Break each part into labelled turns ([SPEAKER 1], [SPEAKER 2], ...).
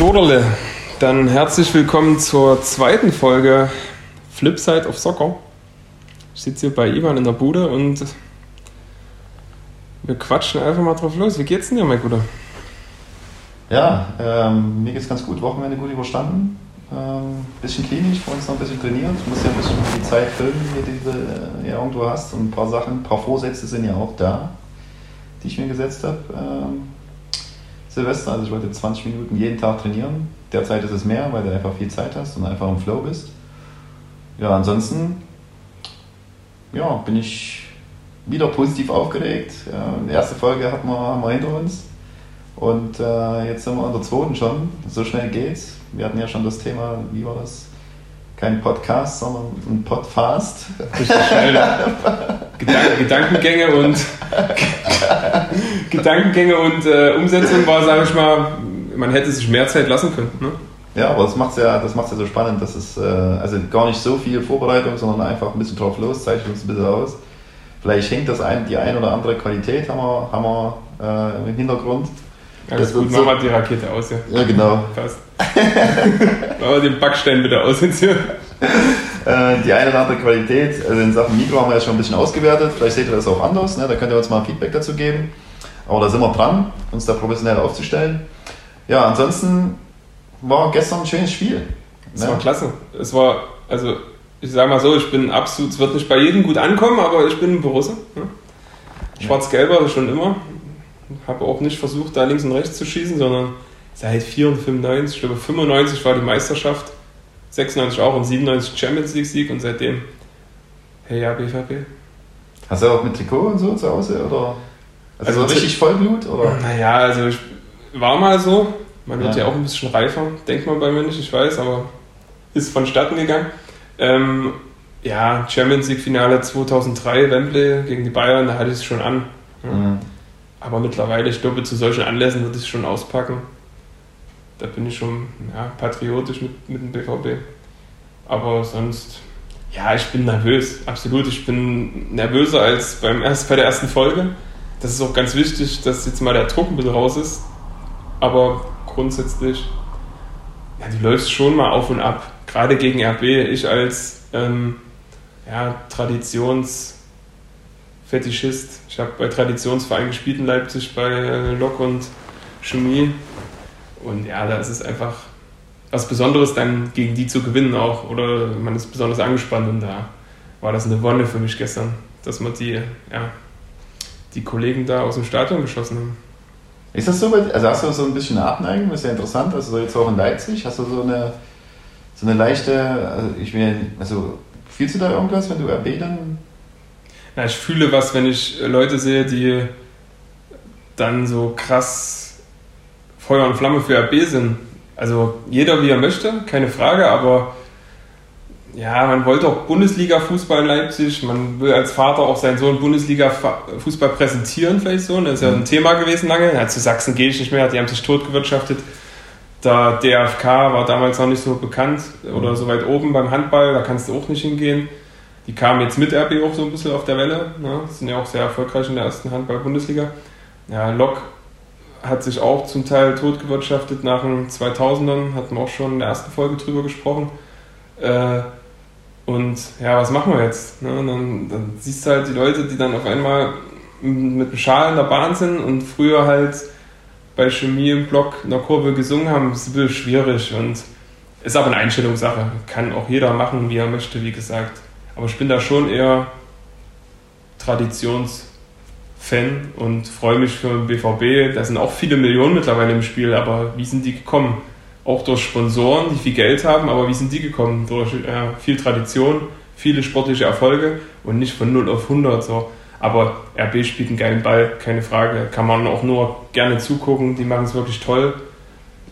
[SPEAKER 1] Soderle, dann herzlich willkommen zur zweiten Folge Flipside of Soccer. Ich sitze hier bei Ivan in der Bude und wir quatschen einfach mal drauf los. Wie geht's denn dir, mein Guter?
[SPEAKER 2] Ja, ähm, mir geht's ganz gut. Wochenende gut überstanden. Ähm, bisschen klinisch, vor uns noch ein bisschen trainiert. Ich muss ja ein bisschen die Zeit füllen, die du äh, ja irgendwo hast. Und ein paar Sachen, ein paar Vorsätze sind ja auch da, die ich mir gesetzt habe. Ähm, Silvester, also ich wollte 20 Minuten jeden Tag trainieren. Derzeit ist es mehr, weil du einfach viel Zeit hast und einfach im Flow bist. Ja, ansonsten ja, bin ich wieder positiv aufgeregt. Die erste Folge hatten wir, haben wir hinter uns. Und äh, jetzt sind wir an der zweiten schon. So schnell geht's. Wir hatten ja schon das Thema, wie war das? Kein Podcast, sondern ein Podfast.
[SPEAKER 1] Gedank Gedankengänge und Gedankengänge und äh, Umsetzung war, sage ich mal, man hätte sich mehr Zeit lassen können. Ne?
[SPEAKER 2] Ja, aber das macht es ja, ja so spannend, dass es äh, also gar nicht so viel Vorbereitung, sondern einfach ein bisschen drauf los, zeichnet uns ein bisschen aus. Vielleicht hängt das ein, die ein oder andere Qualität haben wir, haben wir äh, im Hintergrund.
[SPEAKER 1] Alles gut, so, mach mal die Rakete aus, ja.
[SPEAKER 2] Ja, genau.
[SPEAKER 1] Passt. mach mal den Backstein bitte aus jetzt hier.
[SPEAKER 2] Äh, die eine oder andere Qualität, also in Sachen Mikro haben wir ja schon ein bisschen ausgewertet. Vielleicht seht ihr das auch anders, ne? da könnt ihr uns mal ein Feedback dazu geben. Aber da sind wir dran, uns da professionell aufzustellen. Ja, ansonsten war gestern ein schönes Spiel.
[SPEAKER 1] Es ne? war klasse. Es war, also ich sage mal so, ich bin absolut, es wird nicht bei jedem gut ankommen, aber ich bin ein Borusse. Ne? Schwarz-Gelber schon immer. Habe auch nicht versucht, da links und rechts zu schießen, sondern seit 94, 95, ich glaube 95 war die Meisterschaft 96 auch und 97 Champions League Sieg und seitdem, hey ja, BVB.
[SPEAKER 2] Hast du auch mit Trikot und so zu Hause? Oder? Also, also richtig Vollblut? Oder?
[SPEAKER 1] Naja, also ich war mal so. Man wird ja. ja auch ein bisschen reifer, denkt man bei mir nicht, ich weiß, aber ist vonstatten gegangen. Ähm, ja, Champions League Finale 2003, Wembley gegen die Bayern, da hatte ich es schon an. Ja. Mhm. Aber mittlerweile, ich glaube, zu solchen Anlässen würde ich schon auspacken da bin ich schon ja, patriotisch mit, mit dem BVB. Aber sonst, ja, ich bin nervös, absolut. Ich bin nervöser als beim erst, bei der ersten Folge. Das ist auch ganz wichtig, dass jetzt mal der Druck ein bisschen raus ist. Aber grundsätzlich, ja, du läufst schon mal auf und ab. Gerade gegen RB, ich als ähm, ja, Traditionsfetischist. Ich habe bei Traditionsvereinen gespielt in Leipzig, bei äh, Lok und Chemie und ja, da ist es einfach was Besonderes, dann gegen die zu gewinnen auch. Oder man ist besonders angespannt und da war das eine Wonne für mich gestern, dass man die, ja, die Kollegen da aus dem Stadion geschossen haben.
[SPEAKER 2] Ist das so? Also hast du so ein bisschen eine Abneigung? Das ist ja interessant. Also jetzt auch in Leipzig hast du so eine, so eine leichte, also ich will, also fühlst du da irgendwas, wenn du RB dann?
[SPEAKER 1] Ja, ich fühle was, wenn ich Leute sehe, die dann so krass Feuer und Flamme für RB sind. Also jeder wie er möchte, keine Frage, aber ja, man wollte auch Bundesliga-Fußball in Leipzig. Man will als Vater auch seinen Sohn Bundesliga-Fußball präsentieren, vielleicht so. Das ist ja ein Thema gewesen lange. Ja, zu Sachsen gehe ich nicht mehr, die haben sich totgewirtschaftet. Der DFK war damals noch nicht so bekannt oder so weit oben beim Handball, da kannst du auch nicht hingehen. Die kamen jetzt mit RB auch so ein bisschen auf der Welle. Ne? Sind ja auch sehr erfolgreich in der ersten Handball-Bundesliga. Ja, Lok hat sich auch zum Teil totgewirtschaftet nach den 2000ern, hatten wir auch schon in der ersten Folge drüber gesprochen. Äh, und ja, was machen wir jetzt? Ne? Dann, dann, siehst du halt die Leute, die dann auf einmal mit einem Schal in der Bahn sind und früher halt bei Chemie im Block in der Kurve gesungen haben, das ist ein bisschen schwierig und ist aber eine Einstellungssache. Kann auch jeder machen, wie er möchte, wie gesagt. Aber ich bin da schon eher Traditions- Fan und freue mich für den BVB. Da sind auch viele Millionen mittlerweile im Spiel, aber wie sind die gekommen? Auch durch Sponsoren, die viel Geld haben, aber wie sind die gekommen? Durch äh, viel Tradition, viele sportliche Erfolge und nicht von 0 auf 100 so. Aber RB spielt einen geilen Ball, keine Frage. Kann man auch nur gerne zugucken, die machen es wirklich toll.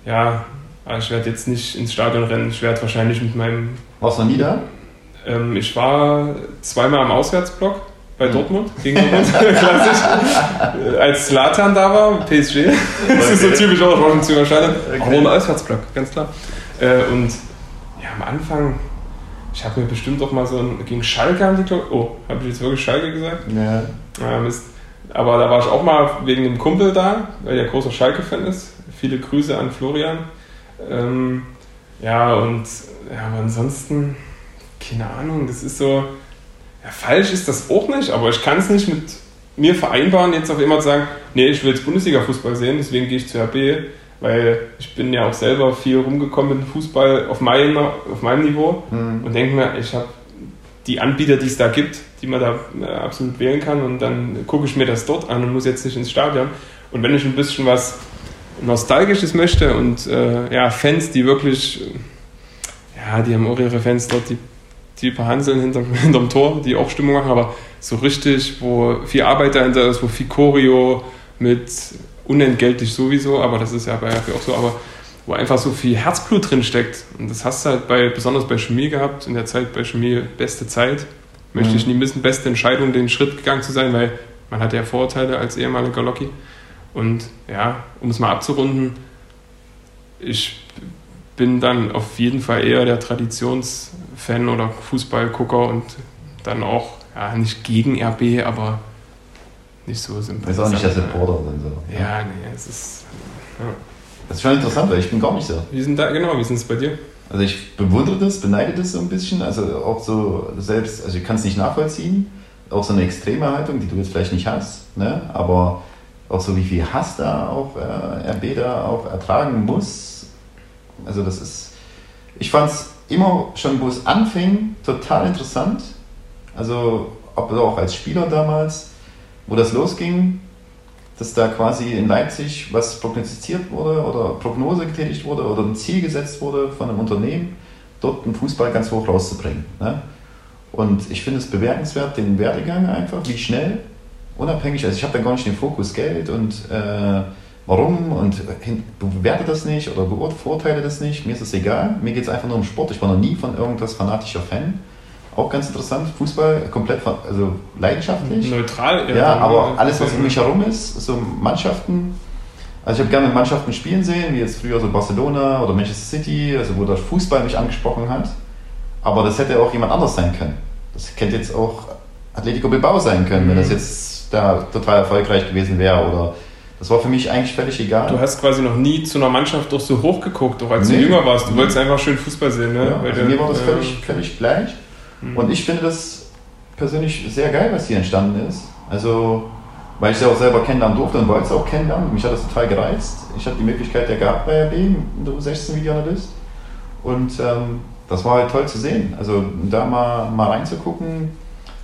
[SPEAKER 1] Ja, ich werde jetzt nicht ins Stadion rennen, ich werde wahrscheinlich mit meinem.
[SPEAKER 2] Warst du nie da?
[SPEAKER 1] Ähm, ich war zweimal am Auswärtsblock bei mhm. Dortmund gegen Dortmund, klassisch. Als Slatan da war, PSG. das ist so typisch auch schon zu überschneiden. Okay. Aber im Auswärtsblock, ganz klar. Äh, und ja, am Anfang, ich habe mir bestimmt auch mal so ein, gegen Schalke haben die, oh, habe ich jetzt wirklich Schalke gesagt?
[SPEAKER 2] Ja.
[SPEAKER 1] ja Mist. Aber da war ich auch mal wegen dem Kumpel da, weil der großer Schalke-Fan ist. Viele Grüße an Florian. Ähm, ja, und ja, aber ansonsten, keine Ahnung, das ist so, ja, falsch ist das auch nicht, aber ich kann es nicht mit mir vereinbaren, jetzt auf immer zu sagen, nee, ich will jetzt Bundesliga-Fußball sehen, deswegen gehe ich zu RB, weil ich bin ja auch selber viel rumgekommen mit Fußball auf, mein, auf meinem Niveau mhm. und denke mir, ich habe die Anbieter, die es da gibt, die man da äh, absolut wählen kann und dann gucke ich mir das dort an und muss jetzt nicht ins Stadion. Und wenn ich ein bisschen was Nostalgisches möchte und äh, ja, Fans, die wirklich, ja, die haben auch ihre Fans dort, die, die verhandeln hinter, hinterm Tor, die auch Stimmung machen, aber so richtig, wo viel Arbeit dahinter ist, wo viel Choreo mit unentgeltlich sowieso, aber das ist ja bei RP auch so, aber wo einfach so viel Herzblut drin steckt. Und das hast du halt bei, besonders bei Chemie gehabt, in der Zeit bei Chemie beste Zeit. Möchte mhm. ich nie missen, beste Entscheidung, den Schritt gegangen zu sein, weil man hat ja Vorurteile als ehemaliger Loki. Und ja, um es mal abzurunden, ich bin dann auf jeden Fall eher der Traditionsfan oder Fußballgucker und dann auch, ja, nicht gegen RB, aber nicht so
[SPEAKER 2] sympathisch. Ist auch nicht der Supporter dann so.
[SPEAKER 1] Ja, nee, es ist. Ja.
[SPEAKER 2] Das ist schon interessant, weil ich bin gar nicht so.
[SPEAKER 1] Wie sind da, genau, wie sind es bei dir?
[SPEAKER 2] Also ich bewundere das, beneide das so ein bisschen, also auch so selbst, also ich kann es nicht nachvollziehen, auch so eine extreme Haltung, die du jetzt vielleicht nicht hast, ne? aber auch so wie viel Hass da auch äh, RB da auch ertragen muss, also das ist, ich fand es immer schon, wo es anfing, total interessant, also auch als Spieler damals, wo das losging, dass da quasi in Leipzig was prognostiziert wurde oder Prognose getätigt wurde oder ein Ziel gesetzt wurde von einem Unternehmen, dort den Fußball ganz hoch rauszubringen. Ne? Und ich finde es bewertenswert, den Werdegang einfach, wie schnell, unabhängig, also ich habe da gar nicht den Fokus Geld und äh, warum und bewerte das nicht oder beurteile das nicht, mir ist es egal, mir geht es einfach nur um Sport, ich war noch nie von irgendwas fanatischer Fan auch ganz interessant. Fußball komplett also leidenschaftlich.
[SPEAKER 1] Neutral,
[SPEAKER 2] ja. Ja, aber alles, was um mich herum ist, so Mannschaften. Also ich habe gerne Mannschaften spielen sehen, wie jetzt früher so Barcelona oder Manchester City, also wo der Fußball mich angesprochen hat. Aber das hätte auch jemand anders sein können. Das hätte jetzt auch Atletico Bilbao sein können, mhm. wenn das jetzt da total erfolgreich gewesen wäre oder das war für mich eigentlich völlig egal.
[SPEAKER 1] Du hast quasi noch nie zu einer Mannschaft doch so hochgeguckt, auch als nee. du jünger warst. Du wolltest einfach schön Fußball sehen, ne?
[SPEAKER 2] Ja, also mir war das völlig, völlig gleich. Mhm. Und ich finde das persönlich sehr geil, was hier entstanden ist. Also, weil ich es ja auch selber kennenlernen durfte und wollte es auch kennenlernen. Mich hat das total gereizt. Ich habe die Möglichkeit ja gehabt bei RB, du 16 Videoanalyst. Und ähm, das war halt toll zu sehen. Also da mal, mal reinzugucken,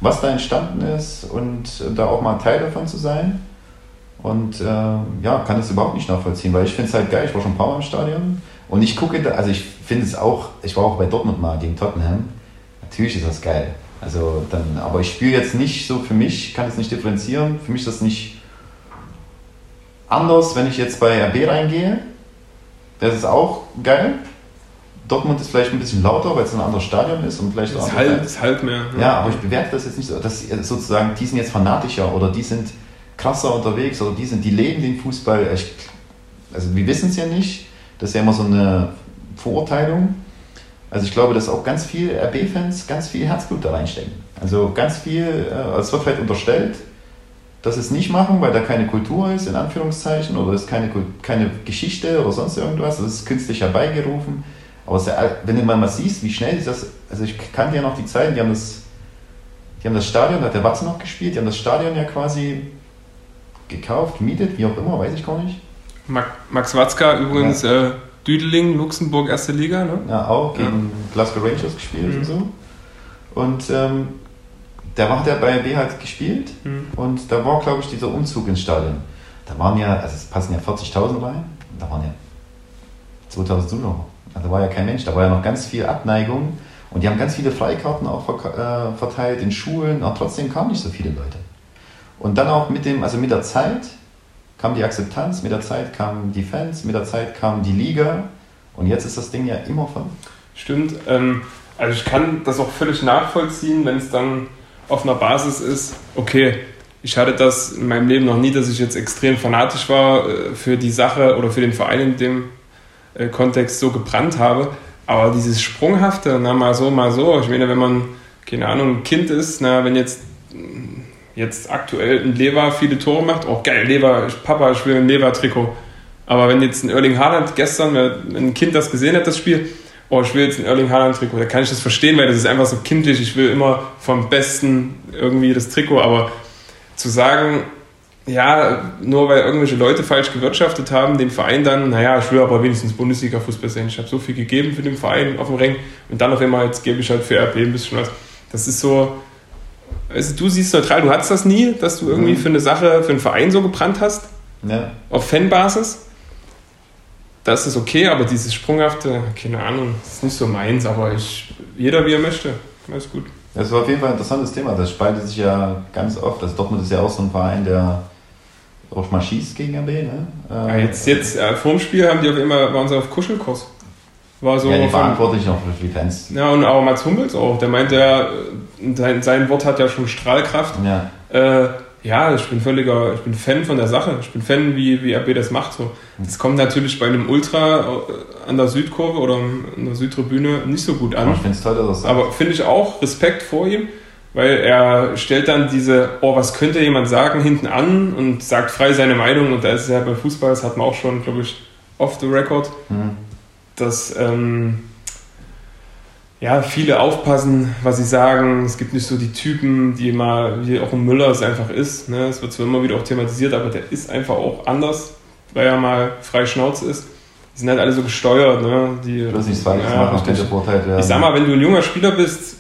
[SPEAKER 2] was da entstanden ist und da auch mal Teil davon zu sein. Und äh, ja, kann das überhaupt nicht nachvollziehen, weil ich finde es halt geil. Ich war schon ein paar Mal im Stadion und ich gucke, da, also ich finde es auch, ich war auch bei Dortmund mal gegen Tottenham natürlich ist das geil. Also dann, aber ich spiele jetzt nicht so für mich, kann es nicht differenzieren. Für mich ist das nicht anders, wenn ich jetzt bei RB reingehe. Das ist auch geil. Dortmund ist vielleicht ein bisschen lauter, weil es ein anderes Stadion ist und vielleicht
[SPEAKER 1] auch. Es halt, es halt mehr.
[SPEAKER 2] Ja. ja, aber ich bewerte das jetzt nicht so, dass sozusagen die sind jetzt fanatischer oder die sind krasser unterwegs oder die sind, die leben den Fußball. Ich, also wir wissen es ja nicht. Das ist ja immer so eine Verurteilung. Also ich glaube, dass auch ganz viele RB-Fans ganz viel Herzblut da reinstecken. Also ganz viel, äh, es wird halt unterstellt, dass sie es nicht machen, weil da keine Kultur ist, in Anführungszeichen, oder es ist keine, keine Geschichte oder sonst irgendwas, das ist künstlich herbeigerufen. Aber wenn du mal siehst, wie schnell das, also ich kannte ja noch die Zeiten, die haben das, die haben das Stadion, da hat der Watson noch gespielt, die haben das Stadion ja quasi gekauft, gemietet, wie auch immer, weiß ich gar nicht.
[SPEAKER 1] Max Watzka übrigens ja. äh, Düdeling, Luxemburg, erste Liga, ne?
[SPEAKER 2] Ja, auch gegen ja. Glasgow Rangers gespielt mhm. und so. Und ähm, der hat ja bei RB halt gespielt mhm. und da war, glaube ich, dieser Umzug ins Stadion. Da waren ja, also es passen ja 40.000 rein, da waren ja 2000 Zuschauer. Also da war ja kein Mensch, da war ja noch ganz viel Abneigung und die haben ganz viele Freikarten auch äh, verteilt in Schulen, aber trotzdem kamen nicht so viele Leute. Und dann auch mit dem, also mit der Zeit kam die Akzeptanz, mit der Zeit kamen die Fans, mit der Zeit kam die Liga und jetzt ist das Ding ja immer von.
[SPEAKER 1] Stimmt. Ähm, also ich kann das auch völlig nachvollziehen, wenn es dann auf einer Basis ist, okay, ich hatte das in meinem Leben noch nie, dass ich jetzt extrem fanatisch war äh, für die Sache oder für den Verein in dem äh, Kontext so gebrannt habe. Aber dieses Sprunghafte, na mal so, mal so, ich meine, wenn man, keine Ahnung, ein Kind ist, na, wenn jetzt jetzt aktuell ein Lever viele Tore macht, oh geil, Lever, Papa, ich will ein Lever-Trikot. Aber wenn jetzt ein Erling Haaland gestern, wenn ein Kind das gesehen hat, das Spiel, oh, ich will jetzt ein Erling Haaland Trikot, da kann ich das verstehen, weil das ist einfach so kindlich. Ich will immer vom Besten irgendwie das Trikot, aber zu sagen, ja, nur weil irgendwelche Leute falsch gewirtschaftet haben, den Verein dann, naja, ich will aber wenigstens Bundesliga-Fußball sehen. Ich habe so viel gegeben für den Verein auf dem Ring und dann auf einmal, jetzt gebe ich halt für RB ein bisschen was. Das ist so, also du siehst neutral, du hattest das nie, dass du irgendwie mhm. für eine Sache, für einen Verein so gebrannt hast. Ja. Auf Fanbasis. Das ist okay, aber dieses sprunghafte, keine Ahnung, das ist nicht so meins, aber ich, jeder wie er möchte. Alles gut.
[SPEAKER 2] Das war auf jeden Fall ein interessantes Thema. Das spaltet sich ja ganz oft. Also Dortmund ist ja auch so ein Verein, der auch mal schießt gegen RB, ne?
[SPEAKER 1] Ja, ah, jetzt, jetzt äh, vor dem Spiel haben die auf immer, waren sie auf Kuschelkurs.
[SPEAKER 2] War so ja, die verantwortlich noch für die Fans.
[SPEAKER 1] Ja, und auch Mats Hummels auch. Der meinte ja, sein, sein Wort hat ja schon Strahlkraft. Ja. Äh, ja, ich bin völliger, ich bin Fan von der Sache. Ich bin Fan, wie, wie RB das macht. So. Das kommt natürlich bei einem Ultra äh, an der Südkurve oder an der Südtribüne nicht so gut an. Ich finde es toll, dass das Aber finde ich auch Respekt vor ihm, weil er stellt dann diese, oh, was könnte jemand sagen, hinten an und sagt frei seine Meinung. Und da ist es ja beim Fußball, das hat man auch schon, glaube ich, off the record, mhm. Dass. Ähm, ja, viele aufpassen, was sie sagen. Es gibt nicht so die Typen, die immer, wie auch ein Müller es einfach ist. Ne? Es wird zwar immer wieder auch thematisiert, aber der ist einfach auch anders, weil er mal frei Schnauze ist. Die sind halt alle so gesteuert. Ne? Die, Bloß nicht ja, machen, ich, werden. ich sag mal, wenn du ein junger Spieler bist,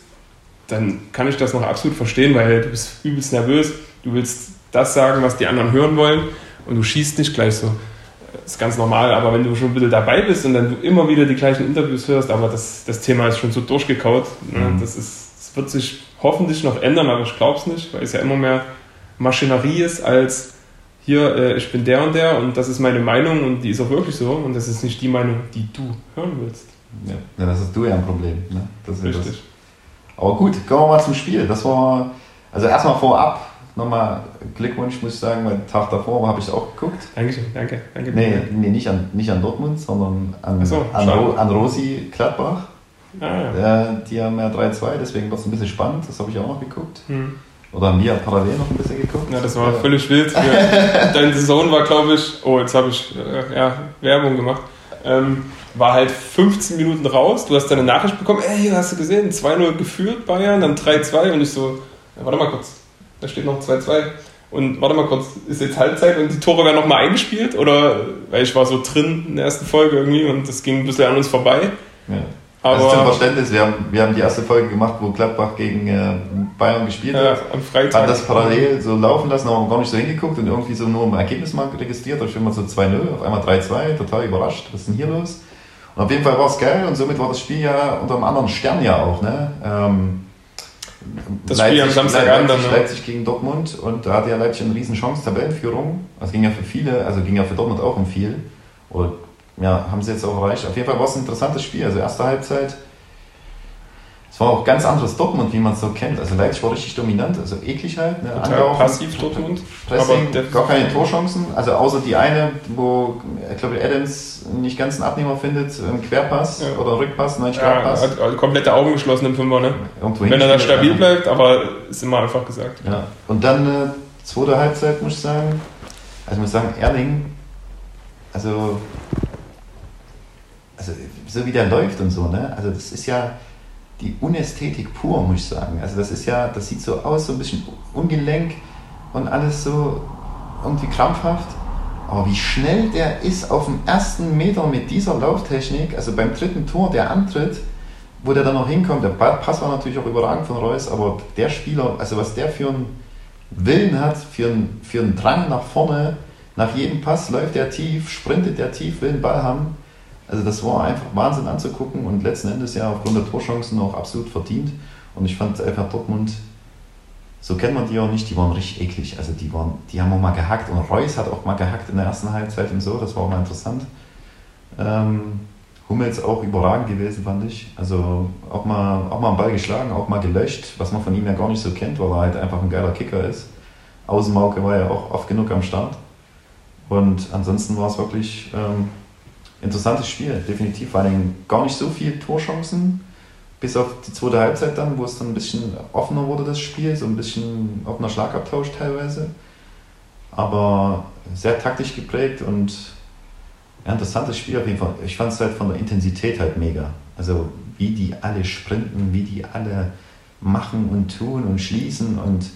[SPEAKER 1] dann kann ich das noch absolut verstehen, weil du bist übelst nervös. Du willst das sagen, was die anderen hören wollen und du schießt nicht gleich so ist ganz normal, aber wenn du schon ein bisschen dabei bist und dann du immer wieder die gleichen Interviews hörst, aber das, das Thema ist schon so durchgekaut, ne? mhm. das, ist, das wird sich hoffentlich noch ändern, aber ich glaube es nicht, weil es ja immer mehr Maschinerie ist als hier, äh, ich bin der und der und das ist meine Meinung und die ist auch wirklich so und das ist nicht die Meinung, die du hören willst.
[SPEAKER 2] Ja, ja das hast du ja ein Problem. Ne? Das Richtig. Das. Aber gut, kommen wir mal zum Spiel. Das war, also erstmal vorab, nochmal Glückwunsch, muss ich sagen, weil den Tag davor habe ich auch geguckt.
[SPEAKER 1] Dankeschön, danke. danke
[SPEAKER 2] nee, nee nicht, an, nicht an Dortmund, sondern an, so, an, an, Rosi Gladbach. Ah, ja. äh, die haben ja 3-2, deswegen war es ein bisschen spannend, das habe ich auch noch geguckt. Hm. Oder haben wir parallel noch ein bisschen geguckt?
[SPEAKER 1] Ja, das war ja. völlig wild. Dein Sohn war, glaube ich, oh, jetzt habe ich äh, ja, Werbung gemacht. Ähm, war halt 15 Minuten raus. Du hast deine Nachricht bekommen, ey, hast du gesehen, 2-0 geführt Bayern, dann 3-2 und ich so, ja, warte mal kurz, da steht noch 2-2. Und warte mal kurz, ist jetzt Halbzeit und die Tore werden nochmal eingespielt? Oder, weil ich war so drin in der ersten Folge irgendwie und das ging ein bisschen an uns vorbei.
[SPEAKER 2] Ja. Aber ist zum Verständnis, wir haben, wir haben die erste Folge gemacht, wo Gladbach gegen äh, Bayern gespielt ja, hat. Am Freitag. Hat das parallel so laufen lassen, aber gar nicht so hingeguckt und irgendwie so nur im Ergebnis mal registriert. Da steht man so 2-0, auf einmal 3-2, total überrascht. Was ist denn hier los? Und auf jeden Fall war es geil und somit war das Spiel ja unter einem anderen Stern ja auch. Ne? Ähm, das Leipzig, Spiel am Samstagabend Leipzig, dann, ne? Leipzig gegen Dortmund und da hatte ja Leipzig eine riesen Chance, Tabellenführung. Das ging ja für viele, also ging ja für Dortmund auch um viel. Oder ja, haben sie jetzt auch erreicht. Auf jeden Fall war es ein interessantes Spiel. Also erste Halbzeit es war auch ganz anderes Dortmund, wie man es so kennt. Also Leipzig war richtig dominant, also eklig halt. Ne? Total passiv Dortmund. Pressing, gar keine Torchancen. Also außer die eine, wo ich glaube Adams nicht ganz einen Abnehmer findet, im Querpass ja. oder Rückpass, nein,
[SPEAKER 1] Querpass. Ja, hat also komplette Augen geschlossen im Fünfer, ne? Wenn er da stabil bleibt, aber ist immer einfach gesagt.
[SPEAKER 2] Ja. Und dann äh, zweite Halbzeit, muss ich sagen. Also ich muss sagen, Erling, also, also so wie der läuft und so, ne? Also das ist ja die Unästhetik pur, muss ich sagen. Also das ist ja, das sieht so aus, so ein bisschen ungelenk und alles so irgendwie krampfhaft. Aber wie schnell der ist auf dem ersten Meter mit dieser Lauftechnik, also beim dritten Tor, der Antritt, wo der dann noch hinkommt, der Pass war natürlich auch überragend von Reus, aber der Spieler, also was der für einen Willen hat, für einen, für einen Drang nach vorne, nach jedem Pass läuft der tief, sprintet der tief, will den Ball haben. Also das war einfach Wahnsinn anzugucken und letzten Endes ja aufgrund der Torchancen auch absolut verdient. Und ich fand einfach Dortmund, so kennt man die auch nicht, die waren richtig eklig. Also die waren, die haben auch mal gehackt und Reus hat auch mal gehackt in der ersten Halbzeit und so, das war auch mal interessant. Ähm, Hummels auch überragend gewesen, fand ich. Also auch mal, auch mal einen Ball geschlagen, auch mal gelöscht, was man von ihm ja gar nicht so kennt, weil er halt einfach ein geiler Kicker ist. Außenmauke war ja auch oft genug am Start. Und ansonsten war es wirklich ähm, interessantes Spiel, definitiv. Vor allem gar nicht so viele Torchancen, bis auf die zweite Halbzeit dann, wo es dann ein bisschen offener wurde, das Spiel, so ein bisschen offener Schlagabtausch teilweise. Aber sehr taktisch geprägt und Ja, interessantes Spiel auf jeden Fall. Ich fand es halt von der Intensität halt mega. Also wie die alle sprinten, wie die alle machen und tun und schließen und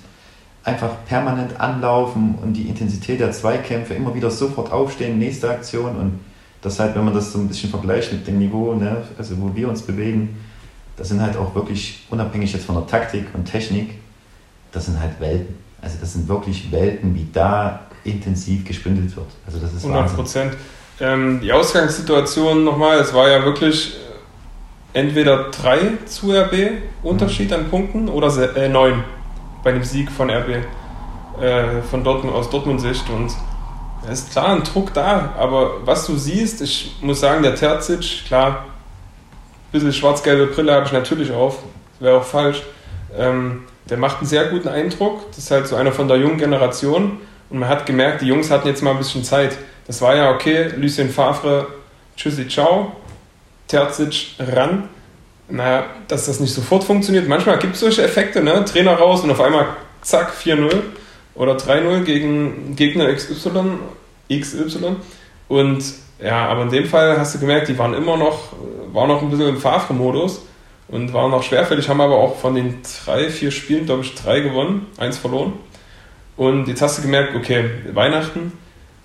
[SPEAKER 2] einfach permanent anlaufen und die Intensität der Zweikämpfe, immer wieder sofort aufstehen, nächste Aktion und das halt, wenn man das so ein bisschen vergleicht mit dem Niveau, ne, also wo wir uns bewegen, das sind halt auch wirklich, unabhängig jetzt von der Taktik und Technik, das sind halt Welten. Also das sind wirklich Welten, wie da intensiv gespindelt wird. Also das ist
[SPEAKER 1] 100 Prozent. Ähm, die Ausgangssituation nochmal, es war ja wirklich äh, entweder 3 zu RB Unterschied mhm. an Punkten oder äh, 9 bei dem Sieg von RB äh, von Dortmund, aus Dortmund-Sicht und es ist klar ein Druck da, aber was du siehst, ich muss sagen, der Terzic, klar, ein bisschen schwarz-gelbe Brille habe ich natürlich auf, wäre auch falsch. Ähm, der macht einen sehr guten Eindruck. Das ist halt so einer von der jungen Generation. Und man hat gemerkt, die Jungs hatten jetzt mal ein bisschen Zeit. Das war ja okay, Lucien Favre, tschüssi, ciao, Terzic ran. Naja, dass das nicht sofort funktioniert. Manchmal gibt es solche Effekte, ne? Trainer raus und auf einmal zack, 4-0 oder 3-0 gegen Gegner XY, XY. Und ja, aber in dem Fall hast du gemerkt, die waren immer noch, waren noch ein bisschen im Favre-Modus und waren noch schwerfällig, haben aber auch von den drei, vier Spielen, glaube ich, drei gewonnen, eins verloren. Und jetzt hast du gemerkt, okay, Weihnachten,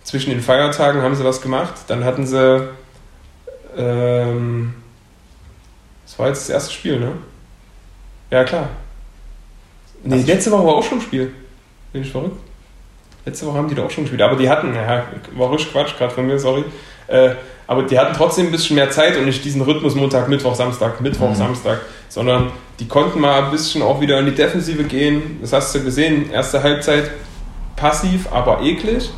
[SPEAKER 1] zwischen den Feiertagen haben sie was gemacht. Dann hatten sie, ähm, das war jetzt das erste Spiel, ne? Ja, klar. Nee, letzte Woche war auch schon ein Spiel. Bin ich verrückt? Letzte Woche haben die da auch schon gespielt. Aber die hatten, ja, war richtig Quatsch gerade von mir, sorry. Äh, aber die hatten trotzdem ein bisschen mehr Zeit und nicht diesen Rhythmus Montag, Mittwoch, Samstag, Mittwoch, mhm. Samstag, sondern die konnten mal ein bisschen auch wieder in die Defensive gehen. Das hast du gesehen, erste Halbzeit passiv, aber eklig.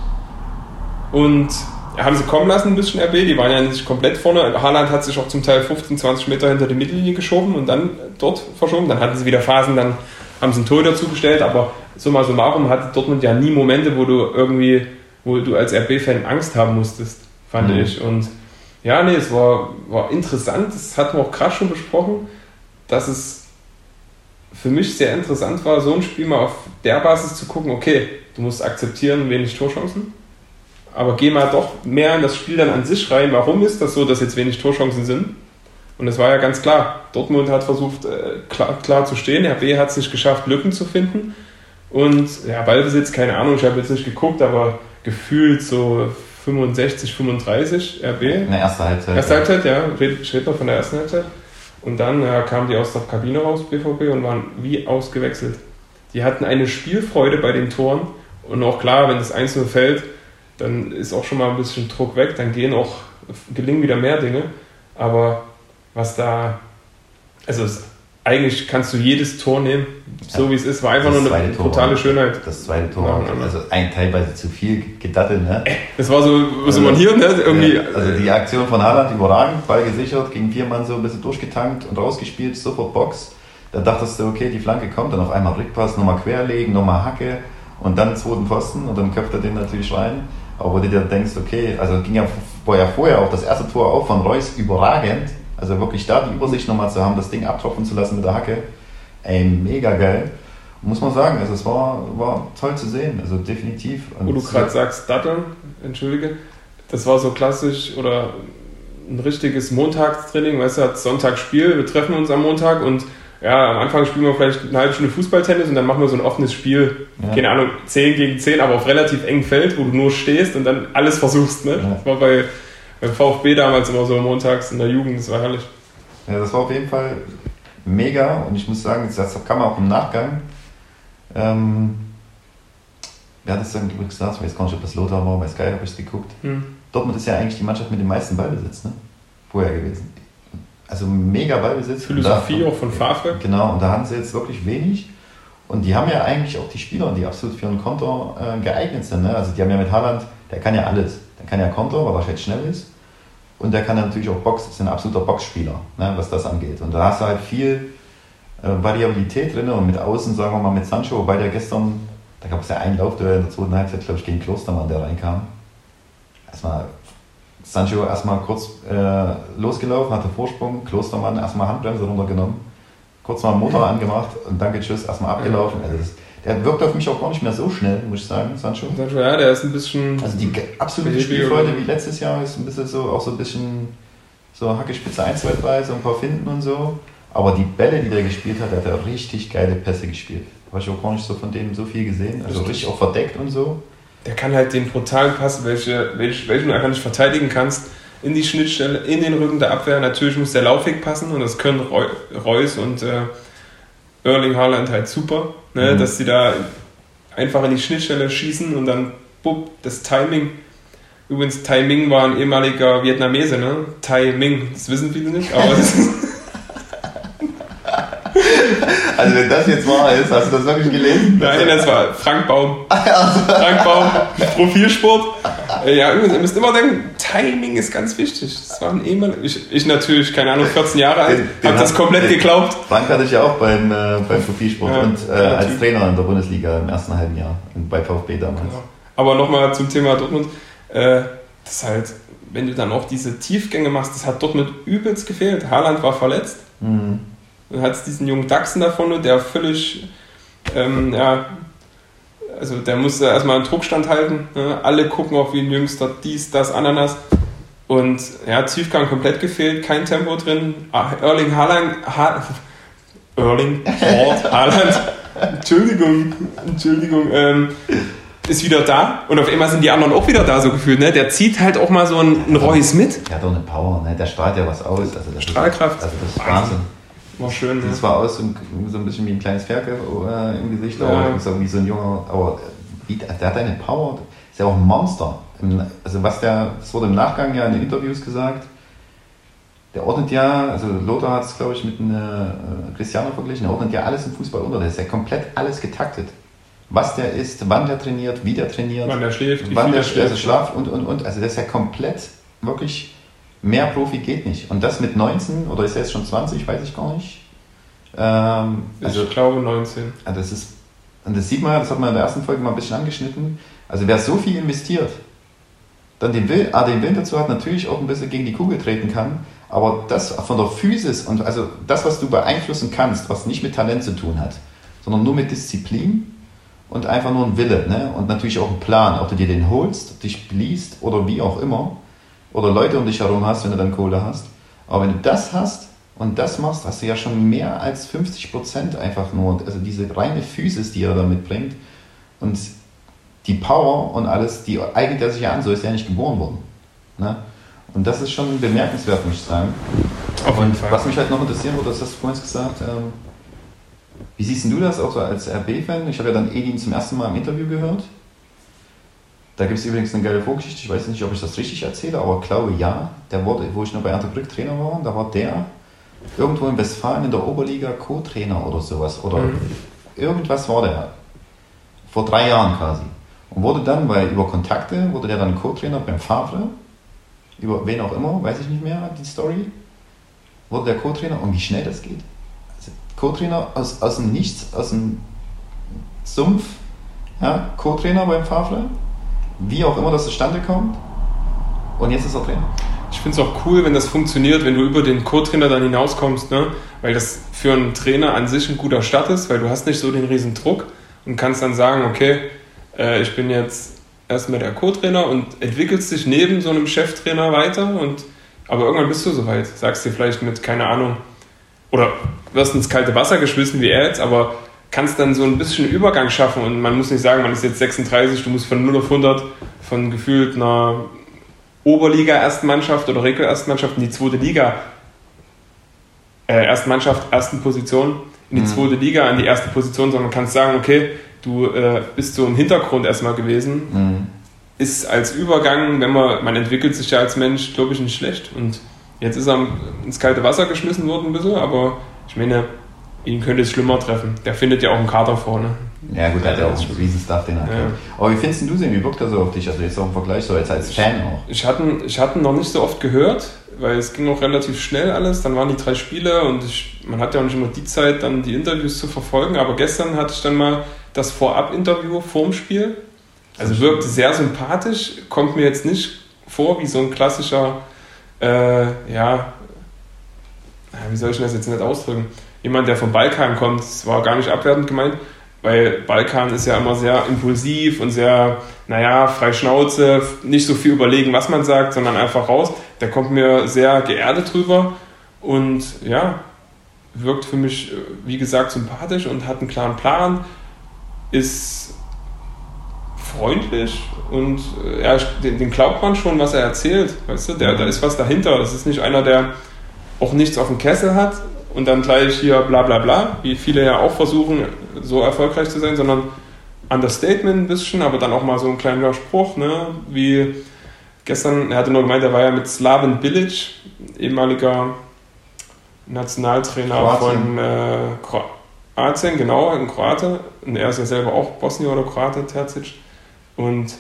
[SPEAKER 1] Und haben sie kommen lassen, ein bisschen RB, die waren ja nicht komplett vorne. Haaland hat sich auch zum Teil 15, 20 Meter hinter die Mittellinie geschoben und dann dort verschoben. Dann hatten sie wieder Phasen, dann haben sie ein Tor dazugestellt, aber summa summarum hatte Dortmund ja nie Momente, wo du irgendwie, wo du als RB-Fan Angst haben musstest, fand mhm. ich. Und ja, nee, es war, war interessant, das hatten wir auch krass schon besprochen, dass es für mich sehr interessant war, so ein Spiel mal auf der Basis zu gucken, okay, du musst akzeptieren, wenig Torchancen, aber geh mal doch mehr in das Spiel dann an sich rein. Warum ist das so, dass jetzt wenig Torchancen sind? Und es war ja ganz klar, Dortmund hat versucht, äh, klar, klar zu stehen, RB hat es nicht geschafft, Lücken zu finden. Und ja, Ballbesitz, keine Ahnung, ich habe jetzt nicht geguckt, aber gefühlt so 65, 35 RB.
[SPEAKER 2] In der ersten Halbzeit.
[SPEAKER 1] Erste Halbzeit, ja, ich rede noch von der ersten Halbzeit. Und dann ja, kamen die aus der Kabine raus, BVB, und waren wie ausgewechselt. Die hatten eine Spielfreude bei den Toren. Und auch klar, wenn das Einzelne fällt, dann ist auch schon mal ein bisschen Druck weg, dann gehen auch, gelingen wieder mehr Dinge. Aber was da, also es, eigentlich kannst du jedes Tor nehmen, so wie es ist, war einfach nur eine Tor brutale Schönheit.
[SPEAKER 2] Das zweite Tor, ja, also ein teilweise zu viel gedattelt, ne?
[SPEAKER 1] Das war so, was also, man hier, ne? Irgendwie,
[SPEAKER 2] also die Aktion von Haaland überragend, Ball gesichert, gegen vier Mann so ein bisschen durchgetankt und rausgespielt, sofort Box. Da dachtest du, okay, die Flanke kommt, dann auf einmal Rückpass, nochmal querlegen, nochmal Hacke und dann zweiten Pfosten und dann köpft er den natürlich rein. Aber wo du dir denkst, okay, also ging ja vorher, vorher auch das erste Tor auch von Reus überragend. Also wirklich da die Übersicht nochmal zu haben, das Ding abtropfen zu lassen mit der Hacke. Ey, mega geil. Muss man sagen, also es war, war toll zu sehen, also definitiv.
[SPEAKER 1] Und wo du gerade sagst, Datteln, entschuldige, das war so klassisch oder ein richtiges Montagstraining, weißt du, hat Sonntag Spiel, wir treffen uns am Montag und ja, am Anfang spielen wir vielleicht eine halbe Stunde Fußballtennis und dann machen wir so ein offenes Spiel, ja. keine Ahnung, 10 gegen 10, aber auf relativ engem Feld, wo du nur stehst und dann alles versuchst. Ne? Ja. Das war bei, beim VfB damals immer so montags in der Jugend, das war herrlich.
[SPEAKER 2] Ja, das war auf jeden Fall mega und ich muss sagen, das kam auch im Nachgang. Ähm, wer hat das dann übrigens gesagt? Ich weiß gar nicht, ob das Lothar war, bei Sky habe ich es geguckt. Hm. Dortmund ist ja eigentlich die Mannschaft mit dem meisten Ballbesitz, ne? Vorher gewesen also mega Ballbesitz.
[SPEAKER 1] Philosophie da, auch von Favre.
[SPEAKER 2] Genau, und da haben sie jetzt wirklich wenig. Und die haben ja eigentlich auch die Spieler, die absolut für einen Konter äh, geeignet sind. Ne? Also die haben ja mit Haaland, der kann ja alles. Kann ja Konter, weil er halt schnell ist. Und der kann ja natürlich auch Box, ist ein absoluter Boxspieler, ne, was das angeht. Und da hast du halt viel äh, Variabilität drin und mit außen, sagen wir mal, mit Sancho, wobei der gestern, da gab es ja einen Lauf der in der zweiten Halbzeit, glaube ich, gegen Klostermann, der reinkam. Erstmal Sancho erstmal kurz äh, losgelaufen, hatte Vorsprung, Klostermann erstmal Handbremse runtergenommen, kurz mal Motor angemacht und danke, tschüss, erstmal abgelaufen. Also das, Der wirkt auf mich auch gar nicht mehr so schnell, muss ich sagen, Sancho.
[SPEAKER 1] Sancho, ja, der ist ein bisschen.
[SPEAKER 2] Also die absolute Spielfreude wie letztes Jahr ist ein bisschen so, auch so ein bisschen so Hackespitze 1, 2, 3, so ein paar Finden und so. Aber die Bälle, die der gespielt hat, hat er richtig geile Pässe gespielt. Habe ich auch gar nicht so von dem so viel gesehen. Also
[SPEAKER 1] Richtig.
[SPEAKER 2] richtig auch verdeckt und so.
[SPEAKER 1] Der kann halt den brutalen Pass, welche, welch, welchen du einfach nicht verteidigen kannst, in die Schnittstelle, in den Rücken der Abwehr. Natürlich muss der Laufweg passen und das können Reu- Reus und äh, Erling Haaland halt super, ne?
[SPEAKER 2] Mhm.
[SPEAKER 1] dass sie da einfach in die Schnittstelle schießen und dann bupp, das Timing. Übrigens, Tai Ming war ein ehemaliger Vietnamese, ne? Tai Ming, das wissen viele nicht, aber das ist,
[SPEAKER 2] Also wenn das jetzt wahr ist, hast du das wirklich gelesen?
[SPEAKER 1] nein, das war Frank Baum. Frank Baum, Profilsport. Äh, Ja, übrigens, ihr müsst immer denken, Timing ist ganz wichtig. Das war ein ehemaliger, ich, ich natürlich, keine Ahnung, 14 Jahre alt,
[SPEAKER 2] Den- den
[SPEAKER 1] hab das komplett
[SPEAKER 2] den-
[SPEAKER 1] geglaubt.
[SPEAKER 2] Frank hatte ich ja auch beim, äh, beim Profilsport
[SPEAKER 1] Ja,
[SPEAKER 2] und äh,
[SPEAKER 1] ja,
[SPEAKER 2] als. Trainer in der Bundesliga im ersten halben Jahr und bei VfB damals.
[SPEAKER 1] Genau. Aber nochmal zum Thema Dortmund. Äh, das ist halt, wenn du dann auch diese Tiefgänge machst, das hat Dortmund übelst gefehlt. Haaland war verletzt.
[SPEAKER 2] Mhm.
[SPEAKER 1] Dann hat es diesen jungen Dachsen da vorne, der völlig, ähm, ja, also der musste erstmal einen Druckstand halten. Ne? Alle gucken auf ihn, Jüngster, dies, das, Ananas. Und ja, Tiefgang komplett gefehlt, kein Tempo drin. Ah, Erling Haaland, ha Erling Haaland, Haaland, Entschuldigung, Entschuldigung, ähm, ist wieder da. Und auf einmal sind die anderen auch wieder da, so gefühlt. Ne? Der zieht halt auch mal so einen, einen Reus mit.
[SPEAKER 2] Der hat doch eine Power, ne? der strahlt ja was aus. Also das
[SPEAKER 1] Strahlkraft.
[SPEAKER 2] Ist, also das ist Wahnsinn.
[SPEAKER 1] War schön, ne?
[SPEAKER 2] Das war aus so ein, bisschen wie ein kleines Ferkel äh, im Gesicht,
[SPEAKER 1] Ja.
[SPEAKER 2] aber so wie so ein junger, aber wie, der hat eine Power, ist ja auch ein Monster. Also was der, das wurde im Nachgang ja in den Interviews gesagt, der ordnet ja, also Lothar hat es glaube ich mit einem äh, Cristiano verglichen, der ordnet ja alles im Fußball unter, der ist ja komplett alles getaktet. Was der ist, wann der trainiert, wie der trainiert,
[SPEAKER 1] Wann der schläft,
[SPEAKER 2] wann der
[SPEAKER 1] er schläft.
[SPEAKER 2] also Schlaf und und und. Also das ist ja komplett wirklich mehr Profi geht nicht. Und das mit 19 oder ist er jetzt schon 20, weiß ich gar nicht. Ähm, also
[SPEAKER 1] ich glaube 19.
[SPEAKER 2] ja, das ist, und das sieht man, das hat man in der ersten Folge mal ein bisschen angeschnitten. Also wer so viel investiert, dann den Willen, ah, den Willen dazu hat, natürlich auch ein bisschen gegen die Kugel treten kann, aber das von der Physis und also das, was du beeinflussen kannst, was nicht mit Talent zu tun hat, sondern nur mit Disziplin und einfach nur ein Wille ne? und natürlich auch ein Plan, ob du dir den holst, dich liest oder wie auch immer oder Leute um dich herum hast, wenn du dann Kohle hast. Aber wenn du das hast und das machst, hast du ja schon mehr als 50 Prozent einfach nur, also diese reine Physis, die er da mitbringt und die Power und alles, die eignet er sich ja an, so ist er ja nicht geboren worden. Ne? Und das ist schon bemerkenswert, muss ich sagen.
[SPEAKER 1] Auf jeden Fall.
[SPEAKER 2] was mich halt noch interessieren würde, das hast du vorhin gesagt, ähm, wie siehst du das auch so als RB-Fan? Ich habe ja dann Edin zum ersten Mal im Interview gehört. Da gibt es übrigens eine geile Vorgeschichte, ich weiß nicht, ob ich das richtig erzähle, aber glaube ja. Der wurde, wo ich noch bei Ernte Brück Trainer war, da war der irgendwo in Westfalen in der Oberliga Co-Trainer oder sowas. Oder
[SPEAKER 1] Mhm.
[SPEAKER 2] irgendwas war der. Vor drei Jahren quasi. Und wurde dann, weil über Kontakte, wurde der dann Co-Trainer beim Favre. Über wen auch immer, weiß ich nicht mehr, die Story. Wurde der Co-Trainer und wie schnell das geht. Also Co-Trainer aus, aus dem Nichts, aus dem Sumpf, ja, Co-Trainer beim Favre. Wie auch immer das zustande kommt. Und jetzt ist er Trainer.
[SPEAKER 1] Ich finde es auch cool, wenn das funktioniert, wenn du über den Co-Trainer dann hinauskommst, ne? weil das für einen Trainer an sich ein guter Start ist, weil du hast nicht so den riesen Druck und kannst dann sagen, okay, äh, ich bin jetzt erstmal der Co-Trainer und entwickelst dich neben so einem Cheftrainer weiter und aber irgendwann bist du soweit, sagst dir vielleicht mit, keine Ahnung, oder wirst ins kalte Wasser geschmissen wie er jetzt, aber kannst dann so ein bisschen Übergang schaffen und man muss nicht sagen, man ist jetzt 36, du musst von 0 auf 100 von gefühlt einer Oberliga-Erstmannschaft oder Regel-Erstmannschaft in die zweite Liga, äh, Erstmannschaft, ersten Position, in die
[SPEAKER 2] Mhm.
[SPEAKER 1] zweite Liga, in die erste Position, sondern kannst sagen, okay, du äh, bist so im Hintergrund erstmal gewesen,
[SPEAKER 2] Mhm.
[SPEAKER 1] ist als Übergang, wenn man, man entwickelt sich ja als Mensch, glaube ich, nicht schlecht. Und jetzt ist er ins kalte Wasser geschmissen worden ein bisschen, aber ich meine, ihn könnte es schlimmer treffen. Der findet ja auch einen Kader vorne.
[SPEAKER 2] Ja gut, er hat ja auch einen riesen Stuff, den er hat.
[SPEAKER 1] Ja.
[SPEAKER 2] Aber wie findest du sie? Wie wirkt er so auf dich? Also jetzt auch im Vergleich so jetzt als Fan auch.
[SPEAKER 1] Ich hatte, ihn- ich hatte noch nicht so oft gehört, weil es ging auch relativ schnell alles. Dann waren die drei Spiele und ich, man hat ja auch nicht immer die Zeit, dann die Interviews zu verfolgen. Aber gestern hatte ich dann mal das Vorab-Interview vorm Spiel. Also wirkte sehr sympathisch, kommt mir jetzt nicht vor wie so ein klassischer, äh, ja, wie soll ich das jetzt nicht ausdrücken? Jemand, der vom Balkan kommt, das war gar nicht abwertend gemeint, weil Balkan ist ja immer sehr impulsiv und sehr, naja, frei Schnauze, nicht so viel überlegen, was man sagt, sondern einfach raus. Der kommt mir sehr geerdet drüber und ja, wirkt für mich, wie gesagt, sympathisch und hat einen klaren Plan, ist freundlich und ja, den, glaubt man schon, was er erzählt. Weißt du, der, da ist was dahinter. Das ist nicht einer, der auch nichts auf dem Kessel hat und dann gleich hier bla bla bla, wie viele ja auch versuchen, so erfolgreich zu sein, sondern Understatement ein bisschen, aber dann auch mal so ein kleiner Spruch, ne? wie gestern, er hatte nur gemeint, er war ja mit Slaven Bilic, ehemaliger Nationaltrainer Kroatien. von äh, Kroatien, genau, ein Kroate, und er ist ja selber auch Bosnier oder Kroate, Terzic, und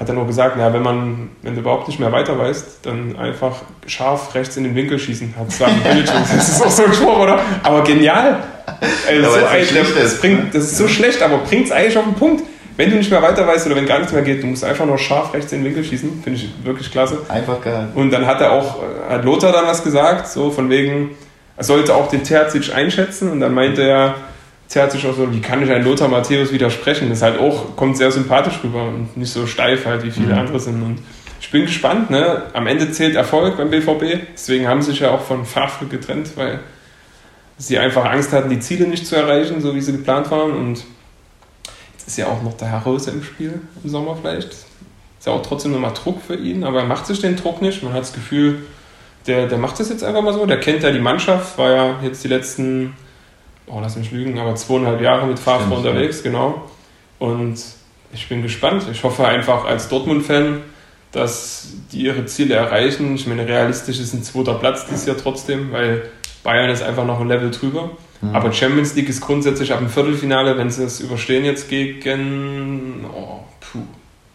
[SPEAKER 1] hat dann nur gesagt, ja, wenn man, wenn du überhaupt nicht mehr weiter weißt, dann einfach scharf rechts in den Winkel schießen. Hat Bilic. das ist auch so ein Spruch, oder? Aber genial. Also so ein, das, das, bringt, das ist so schlecht, aber bringt es eigentlich auf den Punkt. Wenn du nicht mehr weiter weißt oder wenn gar nichts mehr geht, du musst einfach nur scharf rechts in den Winkel schießen. Finde ich wirklich klasse.
[SPEAKER 2] Einfach geil.
[SPEAKER 1] Und dann hat er auch, hat Lothar dann was gesagt, so von wegen, er sollte auch den Terzic einschätzen und dann meinte er, Terzic auch so, wie kann ich ein Lothar Matthäus widersprechen? Das ist halt auch, kommt sehr sympathisch rüber und nicht so steif halt, wie viele mhm. andere sind. Und ich bin gespannt, ne? Am Ende zählt Erfolg beim BVB, deswegen haben sie sich ja auch von Favre getrennt, weil sie einfach Angst hatten, die Ziele nicht zu erreichen, so wie sie geplant waren. Und jetzt ist ja auch noch der Herr Rose im Spiel im Sommer vielleicht. Ist ja auch trotzdem nochmal Druck für ihn, aber er macht sich den Druck nicht. Man hat das Gefühl, der, der macht das jetzt einfach mal so. Der kennt ja die Mannschaft, war ja jetzt die letzten, oh lass mich lügen, aber zweieinhalb Jahre mit Favre unterwegs, genau. Und ich bin gespannt. Ich hoffe einfach als Dortmund-Fan, dass die ihre Ziele erreichen. Ich meine, realistisch ist ein zweiter Platz dieses Jahr trotzdem, weil Bayern ist einfach noch ein Level drüber. Mhm. Aber Champions League ist grundsätzlich ab dem Viertelfinale, wenn sie es überstehen jetzt gegen oh, puh,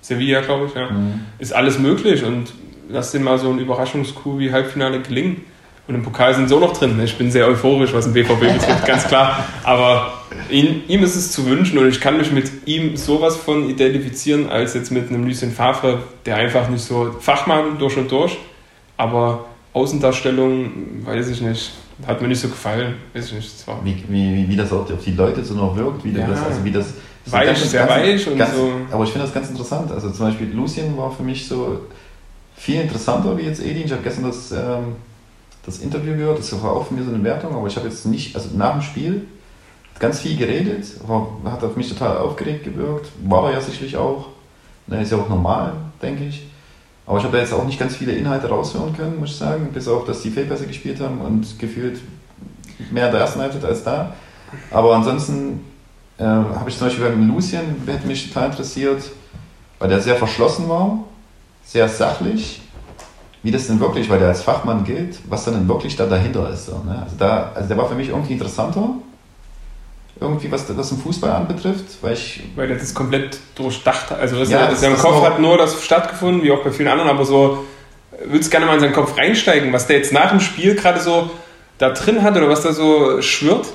[SPEAKER 1] Sevilla, glaube ich, ja, mhm. ist alles möglich und lass den mal so ein Überraschungskuh wie Halbfinale gelingen. Und im Pokal sind so noch drin. Ich bin sehr euphorisch, was den BVB betrifft, ganz klar. Aber ihn, ihm ist es zu wünschen und ich kann mich mit ihm sowas von identifizieren, als jetzt mit einem Lucien Favre, der einfach nicht so Fachmann durch und durch, aber Außendarstellung, weiß ich nicht hat mir nicht so gefallen, weiß ich nicht.
[SPEAKER 2] Zwar. Wie, wie, wie das auch auf die Leute so noch wirkt, wie ja. das, also wie das.
[SPEAKER 1] Weich, ganz, sehr ganz, weich und
[SPEAKER 2] ganz,
[SPEAKER 1] so.
[SPEAKER 2] Aber ich finde das ganz interessant. Also zum Beispiel Lucien war für mich so viel interessanter wie jetzt Edin. Ich habe gestern das, ähm, das Interview gehört, das war auch von mir so eine Wertung, aber ich habe jetzt nicht, also nach dem Spiel ganz viel geredet, hat auf mich total aufgeregt gewirkt, war er ja sicherlich auch. Ne, ist ja auch normal, denke ich. Aber ich habe da jetzt auch nicht ganz viele Inhalte raushören können, muss ich sagen, bis auf, dass die Fehlpässe gespielt haben und gefühlt mehr in der ersten Halbzeit als da. Aber ansonsten äh, habe ich zum Beispiel beim Lucien, hätte mich total interessiert, weil der sehr verschlossen war, sehr sachlich, wie das denn wirklich, weil der als Fachmann gilt, was dann denn wirklich da dahinter ist. So, ne? also, da, also der war für mich irgendwie interessanter irgendwie, was das im Fußball anbetrifft, weil ich.
[SPEAKER 1] Weil er das komplett durchdacht hat. Also, das ja, das, Kopf hat nur das stattgefunden, wie auch bei vielen anderen, aber so, willst gerne mal in seinen Kopf reinsteigen, was der jetzt nach dem Spiel gerade so da drin hat oder was da so schwirrt,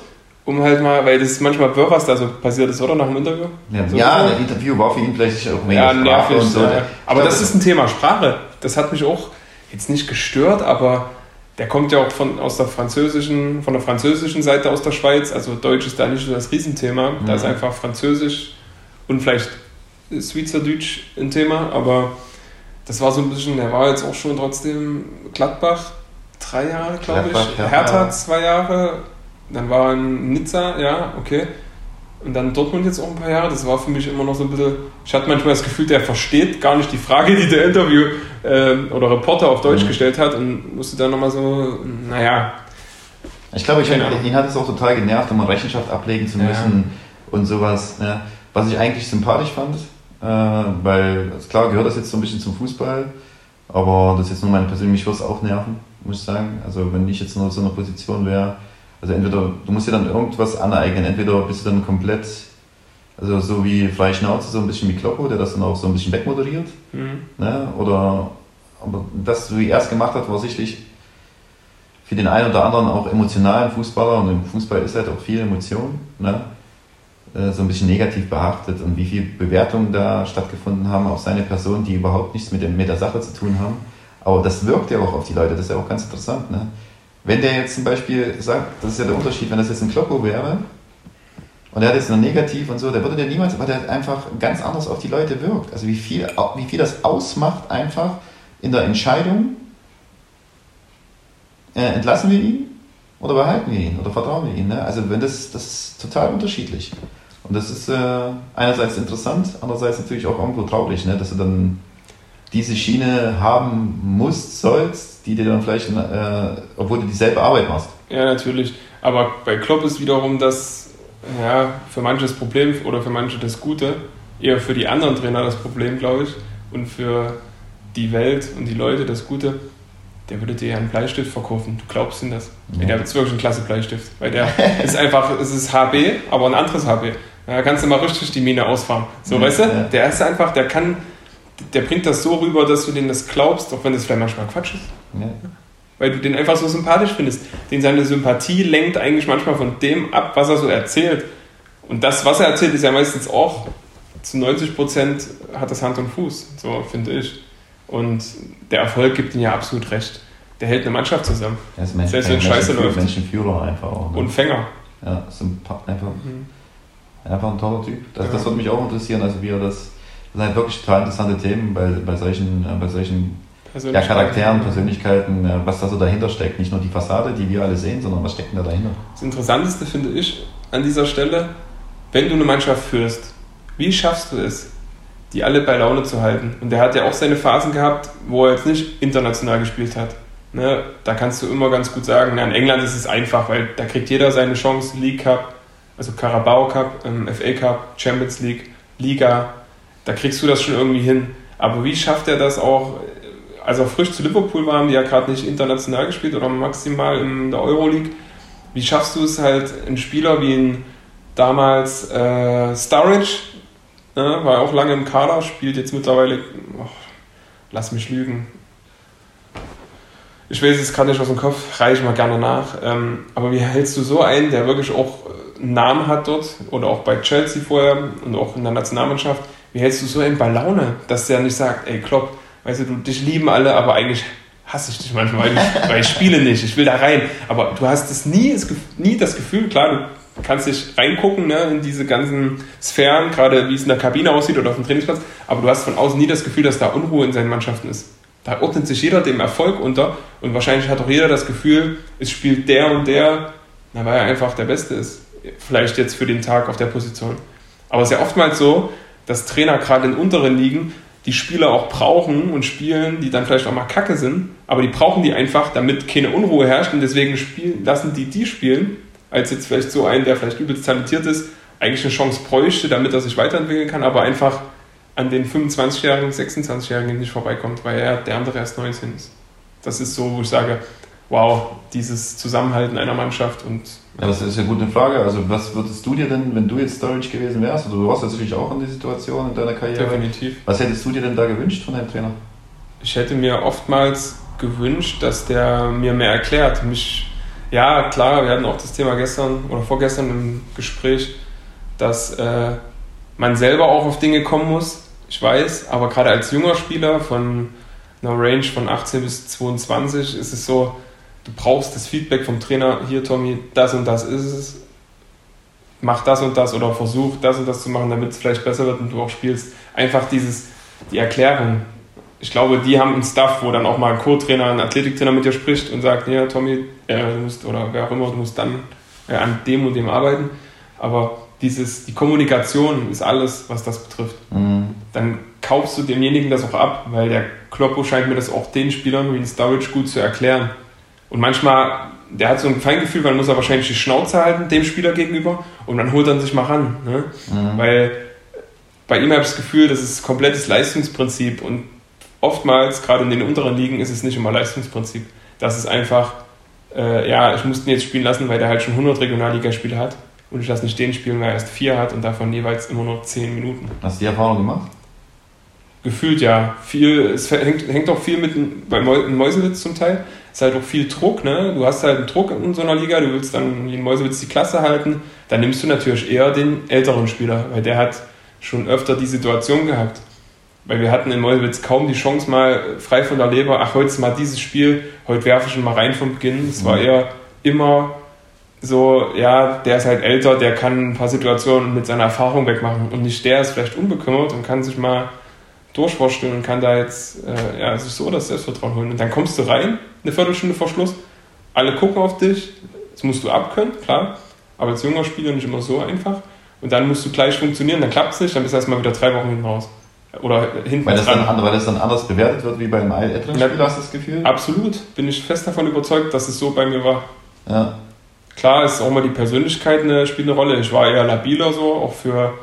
[SPEAKER 1] um halt mal, weil das ist manchmal wirr, was da so passiert ist, oder? Nach dem Interview?
[SPEAKER 2] Ja, so ja das Interview war für ihn vielleicht auch
[SPEAKER 1] mehr ja, nervig, und so. Ja. Aber das ist ein Thema Sprache. Das hat mich auch jetzt nicht gestört, aber der kommt ja auch von, aus der französischen, von der französischen Seite aus der Schweiz. Also Deutsch ist da nicht so das Riesenthema. Mhm. Da ist einfach Französisch und vielleicht Schweizerdeutsch ein Thema. Aber das war so ein bisschen, der war jetzt auch schon trotzdem Gladbach drei Jahre, glaube ich. Hertha. Hertha zwei Jahre. Dann war in Nizza, ja, okay. Und dann Dortmund jetzt auch ein paar Jahre. Das war für mich immer noch so ein bisschen. Ich hatte manchmal das Gefühl, der versteht gar nicht die Frage, die der Interview äh, oder Reporter auf Deutsch mhm. gestellt hat und musste dann nochmal so, naja.
[SPEAKER 2] Ich glaube, ich, ihn hat es auch total genervt, um Rechenschaft ablegen zu müssen ja. und sowas. Ne? Was ich eigentlich sympathisch fand, äh, weil klar gehört das jetzt so ein bisschen zum Fußball, aber das ist jetzt nur meine persönliche, mich würde es auch nerven, muss ich sagen. Also wenn ich jetzt nur so einer Position wäre, also entweder, du musst dir dann irgendwas aneignen, entweder bist du dann komplett, also so wie freie Schnauze, so ein bisschen wie Kloppo, der das dann auch so ein bisschen wegmoderiert. Mhm. Ne? Oder, aber das, wie er es gemacht hat, war sicherlich für den einen oder anderen auch emotionalen Fußballer, und im Fußball ist halt auch viel Emotion, ne? Äh, so ein bisschen negativ behaftet und wie viele Bewertungen da stattgefunden haben auf seine Person, die überhaupt nichts mit, dem, mit der Sache zu tun haben. Aber das wirkt ja auch auf die Leute, das ist ja auch ganz interessant. Ne? Wenn der jetzt zum Beispiel sagt, das ist ja der Unterschied, wenn das jetzt ein Kloppo wäre, und er hat jetzt nur negativ und so, der würde dir niemals, weil der einfach ganz anders auf die Leute wirkt. Also wie viel, wie viel das ausmacht einfach in der Entscheidung, äh, entlassen wir ihn oder behalten wir ihn oder vertrauen wir ihn. Ne? Also wenn das, das ist total unterschiedlich. Und das ist äh, einerseits interessant, andererseits natürlich auch irgendwo traurig, ne? dass du dann diese Schiene haben musst, sollst, die dir dann vielleicht, äh, obwohl du dieselbe Arbeit machst.
[SPEAKER 1] Ja, natürlich. Aber bei Klopp ist wiederum das, ja, für manche das Problem oder für manche das Gute, eher für die anderen Trainer das Problem, glaube ich, und für die Welt und die Leute das Gute. Der würde dir ja einen Bleistift verkaufen. Du glaubst in das. Ja. Der ist wirklich ein klasse Bleistift. Weil der ist einfach, es ist HB, aber ein anderes HB. Da kannst du mal richtig die Mine ausfahren. So, ja, weißt du? Ja. Der ist einfach, der kann, der bringt das so rüber, dass du denen das glaubst, auch wenn das vielleicht manchmal Quatsch ist. Ja. Weil du den einfach so sympathisch findest. Den seine Sympathie lenkt eigentlich manchmal von dem ab, was er so erzählt. Und das, was er erzählt, ist ja meistens auch zu 90 Prozent hat das Hand und Fuß, so finde ich. Und der Erfolg gibt ihm ja absolut recht. Der hält eine Mannschaft zusammen.
[SPEAKER 2] Er ist Selbst wenn Scheiße läuft. Menschenführer einfach auch.
[SPEAKER 1] Ne? Und Fänger.
[SPEAKER 2] Ja, ist ein, einfach, mhm. einfach ein toller Typ. Das, ja. das würde mich auch interessieren, also wie er das das sind wirklich total interessante Themen bei, bei solchen, äh, bei solchen ja, Charakteren, Persönlichkeiten, äh, was da so dahinter steckt. Nicht nur die Fassade, die wir alle sehen, sondern was steckt denn da dahinter?
[SPEAKER 1] Das Interessanteste finde ich an dieser Stelle, wenn du eine Mannschaft führst, wie schaffst du es, die alle bei Laune zu halten? Und der hat ja auch seine Phasen gehabt, wo er jetzt nicht international gespielt hat. Ne, da kannst du immer ganz gut sagen, na, in England ist es einfach, weil da kriegt jeder seine Chance, League Cup, also Carabao Cup, ähm, FA Cup, Champions League, Liga, da kriegst du das schon irgendwie hin. Aber wie schafft er das auch, als er frisch zu Liverpool war, haben die ja gerade nicht international gespielt oder maximal in der Euroleague. Wie schaffst du es halt, einen Spieler wie ein damals äh, Sturridge, ne, war auch lange im Kader, spielt jetzt mittlerweile, oh, lass mich lügen, ich weiß es gerade nicht aus dem Kopf, reiche mal gerne nach. Ähm, aber wie hältst du so einen, der wirklich auch einen Namen hat dort oder auch bei Chelsea vorher und auch in der Nationalmannschaft, wie hältst du so einen bei Laune, dass der nicht sagt, ey Klopp, weißt du, du dich lieben alle, aber eigentlich hasse ich dich manchmal, weil ich, weil ich spiele nicht, ich will da rein. Aber du hast es nie, nie das Gefühl, klar, du kannst dich reingucken ne, in diese ganzen Sphären, gerade wie es in der Kabine aussieht oder auf dem Trainingsplatz, aber du hast von außen nie das Gefühl, dass da Unruhe in seinen Mannschaften ist. Da ordnet sich jeder dem Erfolg unter und wahrscheinlich hat auch jeder das Gefühl, es spielt der und der, weil er einfach der Beste ist. Vielleicht jetzt für den Tag auf der Position. Aber es ist ja oftmals so, dass Trainer gerade in unteren Ligen die Spieler auch brauchen und spielen, die dann vielleicht auch mal kacke sind, aber die brauchen die einfach, damit keine Unruhe herrscht und deswegen spielen, lassen die die spielen, als jetzt vielleicht so einen, der vielleicht übelst talentiert ist, eigentlich eine Chance bräuchte, damit er sich weiterentwickeln kann, aber einfach an den 25-Jährigen, 26-Jährigen nicht vorbeikommt, weil er der andere erst 19 ist. Das ist so, wo ich sage, wow, dieses Zusammenhalten einer Mannschaft und.
[SPEAKER 2] Ja, das ist eine gute Frage. Also, was würdest du dir denn, wenn du jetzt Storage gewesen wärst, oder du warst natürlich auch in der Situation in deiner Karriere?
[SPEAKER 1] Definitiv.
[SPEAKER 2] Was hättest du dir denn da gewünscht von deinem Trainer?
[SPEAKER 1] Ich hätte mir oftmals gewünscht, dass der mir mehr erklärt. Mich, ja, klar, wir hatten auch das Thema gestern oder vorgestern im Gespräch, dass äh, man selber auch auf Dinge kommen muss. Ich weiß, aber gerade als junger Spieler von einer Range von 18 bis 22 ist es so, du brauchst das Feedback vom Trainer, hier Tommy, das und das ist es, mach das und das oder versuch das und das zu machen, damit es vielleicht besser wird und du auch spielst. Einfach dieses, die Erklärung. Ich glaube, die haben einen Stuff, wo dann auch mal ein Co-Trainer, ein Athletiktrainer mit dir spricht und sagt, ja Tommy, äh, du musst, oder wer auch immer, du musst dann äh, an dem und dem arbeiten. Aber dieses, die Kommunikation ist alles, was das betrifft. Mhm. Dann kaufst du demjenigen das auch ab, weil der Kloppo scheint mir das auch den Spielern wie ein Storage gut zu erklären. Und manchmal, der hat so ein Feingefühl, man muss er wahrscheinlich die Schnauze halten dem Spieler gegenüber und dann holt er sich mal ran. Ne? Mhm. Weil bei ihm habe ich das Gefühl, das ist komplettes Leistungsprinzip und oftmals, gerade in den unteren Ligen, ist es nicht immer Leistungsprinzip. Das ist einfach, äh, ja, ich musste ihn jetzt spielen lassen, weil der halt schon 100 Regionalligaspiele hat und ich lasse nicht den spielen, weil er erst vier hat und davon jeweils immer nur 10 Minuten.
[SPEAKER 2] Hast du die Erfahrung gemacht?
[SPEAKER 1] Gefühlt ja. Viel, es hängt, hängt auch viel mit bei Mäusewitz zum Teil. Es ist halt auch viel Druck, ne? Du hast halt einen Druck in so einer Liga, du willst dann in Mäusewitz die Klasse halten. Dann nimmst du natürlich eher den älteren Spieler, weil der hat schon öfter die Situation gehabt. Weil wir hatten in Mäusewitz kaum die Chance, mal frei von der Leber, ach, heute ist mal dieses Spiel, heute werfe ich ihn mal rein vom Beginn. Es war mhm. eher immer so, ja, der ist halt älter, der kann ein paar Situationen mit seiner Erfahrung wegmachen und nicht der ist vielleicht unbekümmert und kann sich mal durchvorstellen und kann da jetzt äh, ja, sich so das Selbstvertrauen holen. Und dann kommst du rein, eine Viertelstunde vor Schluss, alle gucken auf dich, das musst du abkönnen, klar, aber als junger Spieler nicht immer so einfach. Und dann musst du gleich funktionieren, dann klappt es nicht, dann bist du erstmal wieder drei Wochen hinten raus. Oder hinten
[SPEAKER 2] weil das, dran. Dann, weil das dann anders bewertet wird wie beim älteren Spieler, hast du das Gefühl?
[SPEAKER 1] Absolut, bin ich fest davon überzeugt, dass es so bei mir war.
[SPEAKER 2] Ja.
[SPEAKER 1] Klar ist auch mal die Persönlichkeit eine, spielt eine Rolle. Ich war eher labiler so, auch für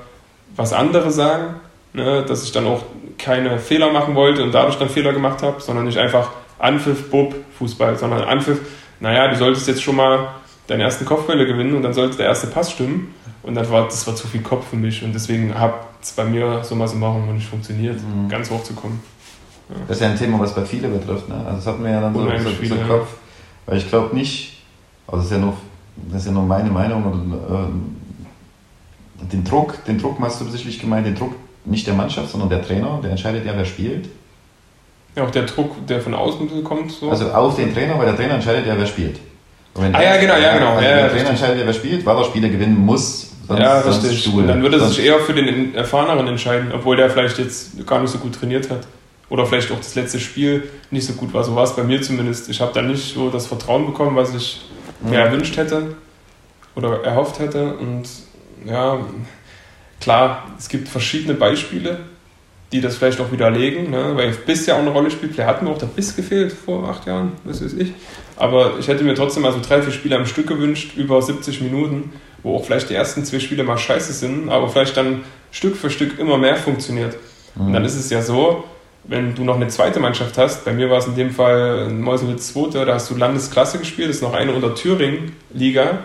[SPEAKER 1] was andere sagen, ne, dass ich dann auch keine Fehler machen wollte und dadurch dann Fehler gemacht habe, sondern nicht einfach Anpfiff, Bub, Fußball, sondern Anpfiff, naja, du solltest jetzt schon mal deine ersten Kopfbälle gewinnen und dann sollte der erste Pass stimmen. Und das war, das war zu viel Kopf für mich und deswegen hat es bei mir so mal so machen und nicht funktioniert, mhm. ganz hoch zu kommen.
[SPEAKER 2] Ja. Das ist ja ein Thema, was bei vielen betrifft. Ne? Also das hatten wir ja dann so, so, so im Kopf. Weil ich glaube nicht, also das ist ja nur, das ist ja nur meine Meinung, oder, äh, den Druck, den Druck hast du sicherlich gemeint, den Druck nicht der Mannschaft, sondern der Trainer, der entscheidet ja, wer spielt.
[SPEAKER 1] Ja, auch der Druck, der von außen kommt. So.
[SPEAKER 2] Also auf den Trainer, weil der Trainer entscheidet ja, wer spielt.
[SPEAKER 1] ah ja, genau, ja, genau.
[SPEAKER 2] Also
[SPEAKER 1] ja,
[SPEAKER 2] der ja, Trainer entscheidet ja, wer spielt, weil der Spieler gewinnen muss.
[SPEAKER 1] Sonst, ja, richtig. Sonst Und dann würde er sich eher für den Erfahreneren entscheiden, obwohl der vielleicht jetzt gar nicht so gut trainiert hat. Oder vielleicht auch das letzte Spiel nicht so gut war. So war es bei mir zumindest. Ich habe da nicht so das Vertrauen bekommen, was ich mhm. mir erwünscht hätte oder erhofft hätte. Und ja, klar, es gibt verschiedene Beispiele, die das vielleicht auch widerlegen, ne? weil Biss ja auch eine Rolle spielt. Vielleicht hat mir auch der Biss gefehlt vor acht Jahren, das weiß ich. Aber ich hätte mir trotzdem mal so drei, vier Spiele am Stück gewünscht, über 70 Minuten, wo auch vielleicht die ersten zwei Spiele mal scheiße sind, aber vielleicht dann Stück für Stück immer mehr funktioniert. Mhm. Und dann ist es ja so, wenn du noch eine zweite Mannschaft hast, bei mir war es in dem Fall Meuselwitz zweite, da hast du Landesklasse gespielt, das ist noch eine unter Thüringen Liga,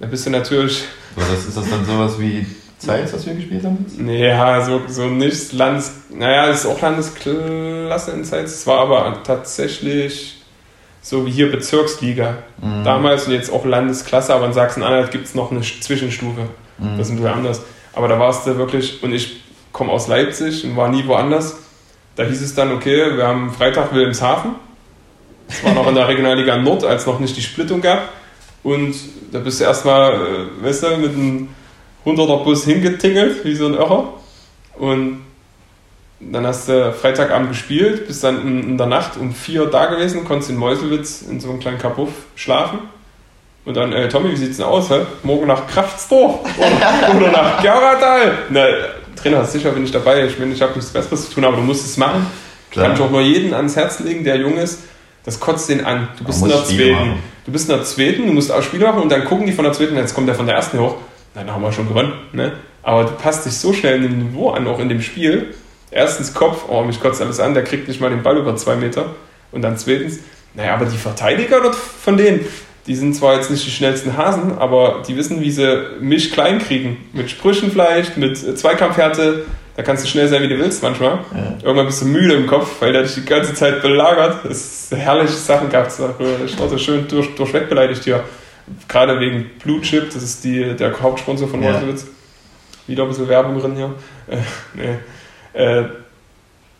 [SPEAKER 1] da bist du natürlich...
[SPEAKER 2] Aber das ist das dann sowas wie Zeitz, was wir gespielt haben?
[SPEAKER 1] Ja, so, so nicht Landes... Naja, es ist auch Landesklasse in Zeitz. Es war aber tatsächlich so wie hier Bezirksliga. Mhm. Damals und jetzt auch Landesklasse, aber in Sachsen-Anhalt gibt es noch eine Zwischenstufe. Mhm. Das ist ein bisschen anders. Aber da warst du wirklich... Und ich komme aus Leipzig und war nie woanders. Da hieß es dann, okay, wir haben Freitag Wilhelmshaven. Das war noch in der Regionalliga Nord, als noch nicht die Splittung gab. Und da bist du erstmal, äh, weißt du, mit einem 100er Bus hingetingelt, wie so ein Irrer. Und dann hast du Freitagabend gespielt, bist dann in, der Nacht um vier da gewesen, konntest in Meuselwitz in so einem kleinen Kapuff schlafen. Und dann, äh, Tommy, wie sieht's denn aus? Hä? Morgen nach Kraftsdorf oder, oder nach Gerradal? Na, Trainer, sicher bin ich dabei. Ich meine, ich habe nichts Besseres zu tun, aber du musst es machen. Klar. Kann ich auch nur jeden ans Herz legen, der jung ist. Das kotzt den an. Du bist in der zweiten. Du bist in der zweiten, du musst auch Spiele machen und dann gucken die von der zweiten, jetzt kommt der von der ersten hoch dann haben wir schon gewonnen. Ne? Aber du passt dich so schnell in dem Niveau an, auch in dem Spiel. Erstens Kopf, oh, mich kotzt alles an, der kriegt nicht mal den Ball über zwei Meter. Und dann zweitens, naja, aber die Verteidiger dort von denen, die sind zwar jetzt nicht die schnellsten Hasen, aber die wissen, wie sie mich klein kriegen. Mit Sprüchen vielleicht, mit Zweikampfhärte. Da kannst du schnell sein, wie du willst manchmal. Ja. Irgendwann bist du müde im Kopf, weil der dich die ganze Zeit belagert. Das ist herrliche Sachen gehabt. Ich war so schön durch, durchweg beleidigt hier gerade wegen Blue Chip, das ist die, der Hauptsponsor von ja. Wieder ein bisschen Werbung drin hier. Äh, nee. äh,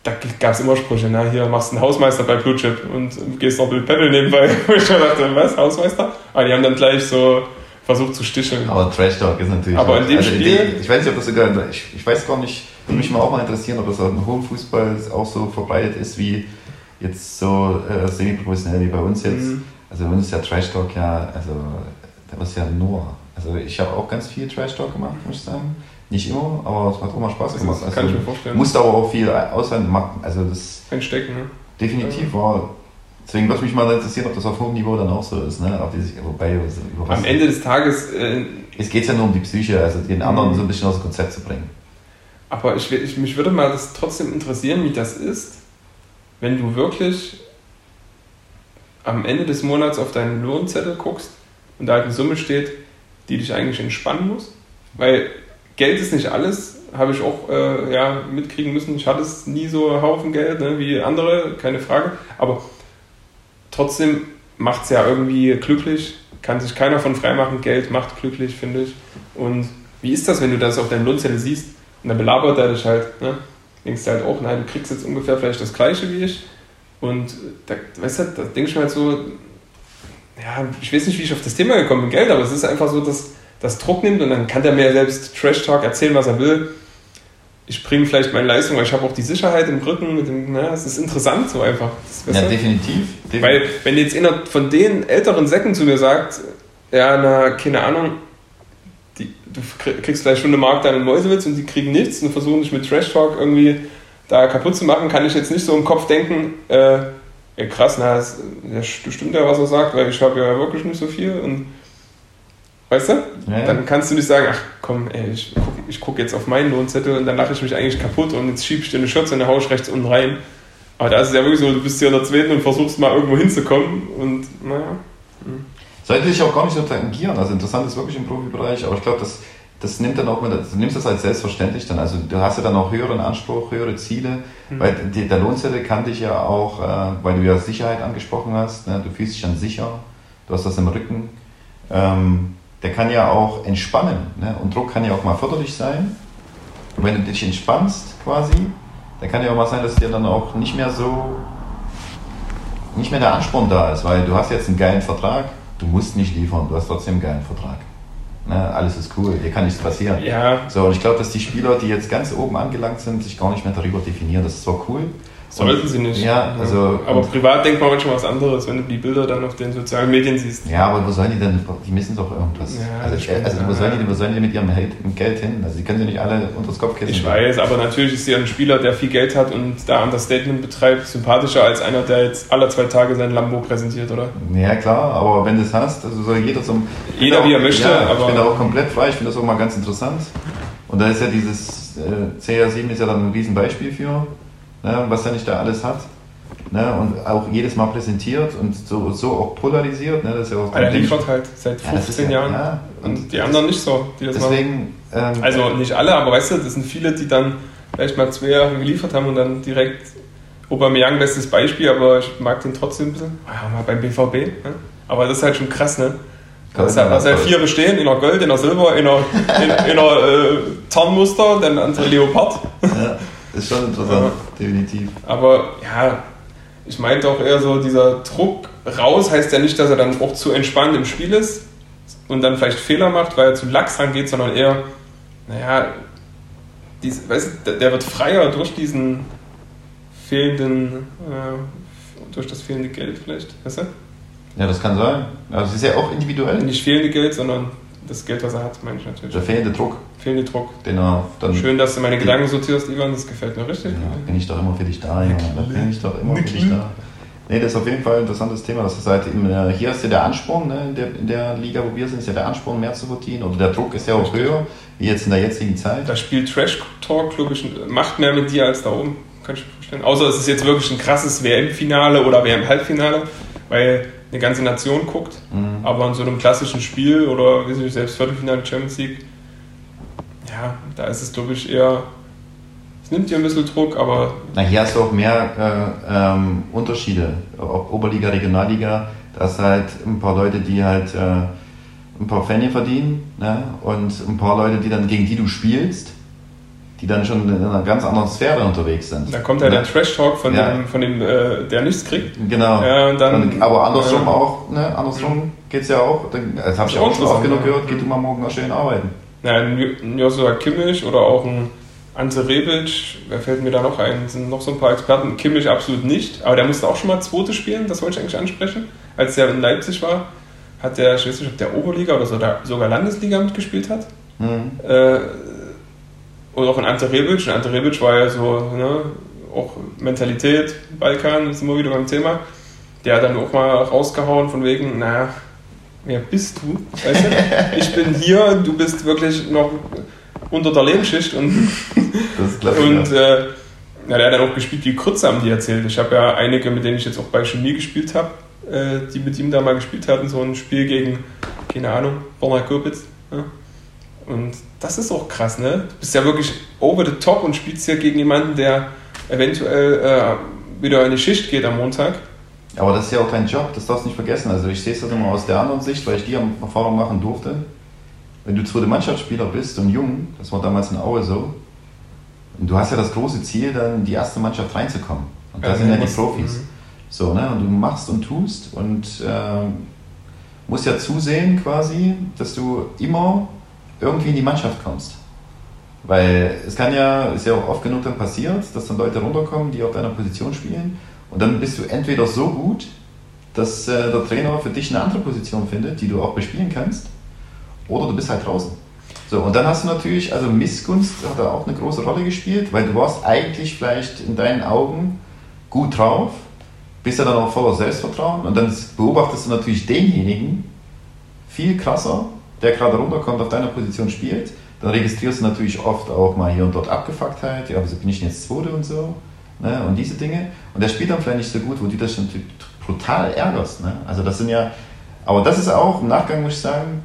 [SPEAKER 1] da gab es immer Sprüche, na, hier machst du einen Hausmeister bei Blue Chip und gehst noch mit Pedal nebenbei. ich dachte, was, Hausmeister? Aber die haben dann gleich so versucht zu sticheln.
[SPEAKER 2] Aber Trash Talk ist natürlich.
[SPEAKER 1] Aber in dem also Spiel.
[SPEAKER 2] In ich weiß nicht, ob das sogar. Ich, ich weiß gar nicht, würde mich mal auch mal interessieren, ob das auch im hohen Fußball auch so verbreitet ist wie jetzt so äh, semi-professionell wie bei uns jetzt. Mhm. Also bei uns ist ja Trash Talk ja, also da ist ja nur. Also ich habe auch ganz viel Trash Talk gemacht, muss ich sagen. Nicht immer, aber es hat auch mal Spaß gemacht. Das
[SPEAKER 1] kann also, ich mir vorstellen.
[SPEAKER 2] Musste aber auch viel Ausland machen. Also das
[SPEAKER 1] Einstecken, ne?
[SPEAKER 2] Definitiv war. Deswegen würde mich mal interessieren, ob das auf hohem Niveau dann auch so ist. Ne? Ob die sich, wobei,
[SPEAKER 1] über was Am Ende des Tages. Äh,
[SPEAKER 2] es geht ja nur um die Psyche, also den anderen mhm. so ein bisschen aus dem Konzept zu bringen.
[SPEAKER 1] Aber ich, ich, mich würde mal das trotzdem interessieren, wie das ist, wenn du wirklich am Ende des Monats auf deinen Lohnzettel guckst und da halt eine Summe steht, die dich eigentlich entspannen muss. Weil Geld ist nicht alles, habe ich auch äh, ja, mitkriegen müssen. Ich hatte es nie so einen Haufen Geld ne, wie andere, keine Frage. Aber trotzdem macht es ja irgendwie glücklich. Kann sich keiner von freimachen. Geld macht glücklich, finde ich. Und wie ist das, wenn du das auf deinem Lohnzettel siehst und dann belabert er dich halt? Ne? Denkst du halt auch, nein, du kriegst jetzt ungefähr vielleicht das Gleiche wie ich und da, weißt du, da denke ich mir halt so, ja, ich weiß nicht, wie ich auf das Thema gekommen bin, Geld, aber es ist einfach so, dass das Druck nimmt und dann kann der mir selbst Trash Talk erzählen, was er will. Ich bringe vielleicht meine Leistung, weil ich habe auch die Sicherheit im Rücken. Mit dem, na, es ist interessant so einfach.
[SPEAKER 2] Ja, definitiv, definitiv.
[SPEAKER 1] Weil wenn jetzt einer von den älteren Säcken zu mir sagt, ja, na, keine Ahnung, die, du kriegst vielleicht schon eine Mark deinen Mäusewitz und die kriegen nichts und versuchen dich mit Trash Talk irgendwie da kaputt zu machen, kann ich jetzt nicht so im Kopf denken, äh, ja, krass, na, das, das stimmt ja, was er sagt, weil ich habe ja wirklich nicht so viel und weißt du? Ja, ja. Dann kannst du nicht sagen, ach komm, ey, ich gucke ich guck jetzt auf meinen Lohnzettel und dann lache ich mich eigentlich kaputt und jetzt schiebe ich dir eine Schürze und eine haue rechts unten rein. Aber da ist es ja wirklich so, du bist hier in der zweiten und versuchst mal irgendwo hinzukommen und naja.
[SPEAKER 2] Hm. Sollte dich auch gar nicht so tangieren. Also interessant ist wirklich im Profibereich, aber ich glaube, das, das nimmt dann auch mit, du nimmst das als selbstverständlich dann. Also du hast ja dann auch höheren Anspruch, höhere Ziele, mhm. weil die, der Lohnzettel kann dich ja auch, äh, weil du ja Sicherheit angesprochen hast, ne? du fühlst dich dann sicher, du hast das im Rücken. Ähm, der kann ja auch entspannen. Ne? Und Druck kann ja auch mal förderlich sein. Und wenn du dich entspannst quasi, dann kann ja auch mal sein, dass dir dann auch nicht mehr so, nicht mehr der Ansporn da ist, weil du hast jetzt einen geilen Vertrag, du musst nicht liefern, du hast trotzdem einen geilen Vertrag. Ne, alles ist cool, hier kann nichts passieren.
[SPEAKER 1] Ja.
[SPEAKER 2] So, und ich glaube, dass die Spieler, die jetzt ganz oben angelangt sind, sich gar nicht mehr darüber definieren. Das ist zwar cool,
[SPEAKER 1] Sollten sie nicht.
[SPEAKER 2] Ja, also.
[SPEAKER 1] Aber privat denkt man manchmal was anderes, wenn du die Bilder dann auf den sozialen Medien siehst.
[SPEAKER 2] Ja, aber wo sollen die denn? Die missen doch irgendwas. Ja, also, stimmt, also wo, sollen die, wo sollen die mit ihrem Geld hin? Also, die können sie nicht alle unter das Kopfkissen.
[SPEAKER 1] Ich weiß, aber natürlich ist sie ein Spieler, der viel Geld hat und da Understatement betreibt, sympathischer als einer, der jetzt alle zwei Tage sein Lambo präsentiert, oder?
[SPEAKER 2] Ja, klar, aber wenn du es hast, also soll jeder zum.
[SPEAKER 1] Jeder, auch, wie er möchte.
[SPEAKER 2] Ja, aber ich bin da auch komplett frei, ich finde das auch mal ganz interessant. Und da ist ja dieses äh, CR7 ist ja dann ein Riesenbeispiel für, ne, was er nicht da alles hat. Ne, und auch jedes Mal präsentiert und so, so auch polarisiert. Ne, das ist ja auch
[SPEAKER 1] er liefert halt seit 15 ja, Jahren ja, und die anderen nicht so.
[SPEAKER 2] deswegen,
[SPEAKER 1] ähm, also nicht alle, aber weißt du, das sind viele, die dann vielleicht mal zwei Jahre geliefert haben und dann direkt Aubameyang bestes Beispiel, aber ich mag den trotzdem ein bisschen. Ja, mal beim BVB. Ne? Aber das ist halt schon krass, ne? Da ist ja, ja vier bestehen, in der Gold, in der Silber, in der, in, in der äh, Tarnmuster, dann andere Leopard.
[SPEAKER 2] Ja, ist schon interessant, ja. definitiv.
[SPEAKER 1] Aber ja, ich meinte auch eher so, dieser Druck raus heißt ja nicht, dass er dann auch zu entspannt im Spiel ist und dann vielleicht Fehler macht, weil er zu lax rangeht, sondern eher, naja, dies, weißt der wird freier durch diesen fehlenden, äh, durch das fehlende Geld vielleicht, weißt du?
[SPEAKER 2] Ja, das kann sein. Also es ist ja auch individuell.
[SPEAKER 1] Nicht fehlende Geld, sondern das Geld, was er hat, meine ich natürlich.
[SPEAKER 2] Der fehlende Druck.
[SPEAKER 1] Fehlende Druck.
[SPEAKER 2] Den er
[SPEAKER 1] dann Schön, dass du meine Gedanken sortierst, Ivan, das gefällt mir richtig. Ja,
[SPEAKER 2] bin ich doch immer für dich da, Junge. Da bin ich doch immer für dich da. Nee, das ist auf jeden Fall ein interessantes Thema. Das ist halt eben, äh, hier ist ja der Ansporn, ne, in, der, in der Liga, wo wir sind, ist ja der Ansporn, mehr zu verdienen. Oder der Druck ist ja auch höher, wie jetzt in der jetzigen Zeit.
[SPEAKER 1] Das Spiel Trash Talk, glaube ich, macht mehr mit dir als da oben. Kann ich mir vorstellen. Außer es ist jetzt wirklich ein krasses WM-Finale oder WM-Halbfinale, weil eine ganze Nation guckt. Mhm. Aber in so einem klassischen Spiel oder wie ich, selbst Viertelfinale Champions League, ja, da ist es glaube ich eher, es nimmt dir ein bisschen Druck, aber.
[SPEAKER 2] Na, hier hast du auch mehr äh, ähm, Unterschiede. Ob Oberliga, Regionalliga, da hast halt ein paar Leute, die halt äh, ein paar Pfennige verdienen ne? und ein paar Leute, die dann gegen die du spielst die dann schon in einer ganz anderen Sphäre unterwegs sind.
[SPEAKER 1] Da kommt ja der Trash-Talk von ja. dem, von dem äh, der nichts kriegt.
[SPEAKER 2] Genau.
[SPEAKER 1] Ja, und dann,
[SPEAKER 2] aber andersrum äh, auch, ne? andersrum mhm. geht es ja auch, das habe ich auch schon oft genug gehört, geht du mal morgen mal schön arbeiten.
[SPEAKER 1] Ja, ein Joshua Kimmich oder auch ein Ante Rebic, wer fällt mir da noch ein? sind noch so ein paar Experten. Kimmich absolut nicht, aber der musste auch schon mal Zweite spielen, das wollte ich eigentlich ansprechen. Als der in Leipzig war, hat der, ich weiß nicht, ob der Oberliga oder sogar Landesliga mitgespielt hat. Mhm. Äh, oder auch in Ante Rebic. Und Ante Rebic war ja so, ne, auch Mentalität, Balkan, ist immer wieder beim Thema. Der hat dann auch mal rausgehauen von wegen, naja, wer bist du? Weißt du? Ich bin hier, du bist wirklich noch unter der Lebensschicht und,
[SPEAKER 2] klasse,
[SPEAKER 1] und äh, ja, der hat dann auch gespielt wie Krütze, haben die erzählt. Ich habe ja einige, mit denen ich jetzt auch bei Chemie gespielt habe, äh, die mit ihm da mal gespielt hatten, so ein Spiel gegen, keine Ahnung, Borna Kopitz. Ja. Und das ist auch krass, ne? Du bist ja wirklich over the top und spielst ja gegen jemanden, der eventuell äh, wieder in die Schicht geht am Montag.
[SPEAKER 2] Aber das ist ja auch dein Job, das darfst du nicht vergessen. Also ich sehe es das immer aus der anderen Sicht, weil ich die Erfahrung machen durfte. Wenn du zweite Mannschaftsspieler bist und jung, das war damals in Aue so, und du hast ja das große Ziel, dann in die erste Mannschaft reinzukommen. Und da ja, sind ja die Profis. Mhm. So, ne? Und du machst und tust und äh, musst ja zusehen quasi, dass du immer irgendwie in die Mannschaft kommst. Weil es kann ja, ist ja auch oft genug dann passiert, dass dann Leute runterkommen, die auf deiner Position spielen und dann bist du entweder so gut, dass äh, der Trainer für dich eine andere Position findet, die du auch bespielen kannst, oder du bist halt draußen. So, und dann hast du natürlich, also Missgunst hat da auch eine große Rolle gespielt, weil du warst eigentlich vielleicht in deinen Augen gut drauf, bist ja dann auch voller Selbstvertrauen und dann beobachtest du natürlich denjenigen viel krasser, der gerade runterkommt, auf deiner Position spielt. Dann registrierst du natürlich oft auch mal hier und dort Abgefucktheit, ja, wieso bin ich denn jetzt Zweite und so, ne, und diese Dinge. Und der spielt dann vielleicht nicht so gut, wo du das natürlich brutal ärgerst. Ne? Also das sind ja, aber das ist auch im Nachgang, muss ich sagen,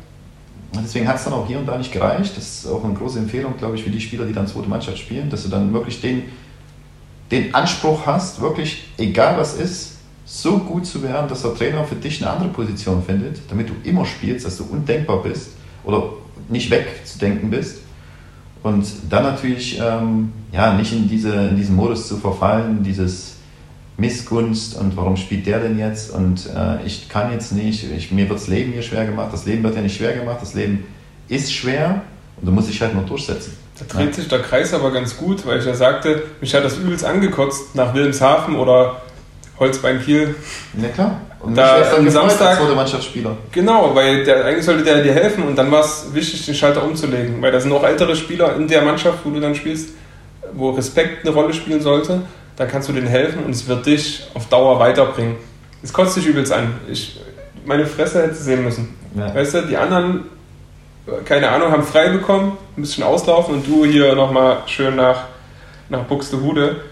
[SPEAKER 2] deswegen hat es dann auch hier und da nicht gereicht. Das ist auch eine große Empfehlung, glaube ich, für die Spieler, die dann zweite Mannschaft spielen, dass du dann wirklich den, den Anspruch hast, wirklich, egal was ist, so gut zu werden, dass der Trainer für dich eine andere Position findet, damit du immer spielst, dass du undenkbar bist oder nicht wegzudenken bist. Und dann natürlich ähm, ja, nicht in, diese, in diesen Modus zu verfallen, dieses Missgunst und warum spielt der denn jetzt und äh, ich kann jetzt nicht, ich, mir wird das Leben hier schwer gemacht, das Leben wird ja nicht schwer gemacht, das Leben ist schwer und du musst dich halt nur durchsetzen.
[SPEAKER 1] Da dreht ja. sich der Kreis aber ganz gut, weil ich ja sagte, mich hat das übelst angekotzt nach Wilhelmshaven oder Holzbein Kiel.
[SPEAKER 2] Ja klar.
[SPEAKER 1] Und da am Samstag
[SPEAKER 2] als Mannschaftsspieler.
[SPEAKER 1] Genau, weil der, eigentlich sollte der dir helfen und dann war es wichtig, den Schalter umzulegen, weil da sind auch ältere Spieler in der Mannschaft, wo du dann spielst, wo Respekt eine Rolle spielen sollte da kannst du denen helfen und es wird dich auf Dauer weiterbringen. Es kotzt dich übelst an. Ich, meine Fresse hätte sehen müssen. Ja. Weißt du, die anderen, keine Ahnung, haben frei bekommen, ein bisschen auslaufen und du hier nochmal schön nach, nach Buxtehude.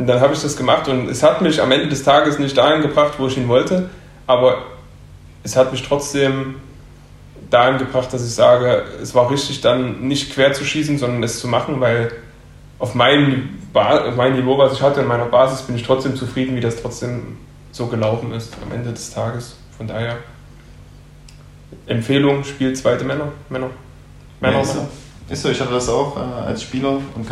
[SPEAKER 1] Und dann habe ich das gemacht und es hat mich am Ende des Tages nicht dahin gebracht, wo ich ihn wollte, aber es hat mich trotzdem dahin gebracht, dass ich sage, es war richtig, dann nicht quer zu schießen, sondern es zu machen, weil auf mein, mein Niveau, was ich hatte in meiner Basis, bin ich trotzdem zufrieden, wie das trotzdem so gelaufen ist am Ende des Tages. Von daher Empfehlung, spielt zweite Männer. Männer.
[SPEAKER 2] Männer, ja, ist, so. ist, so. ich hatte das auch äh, als Spieler und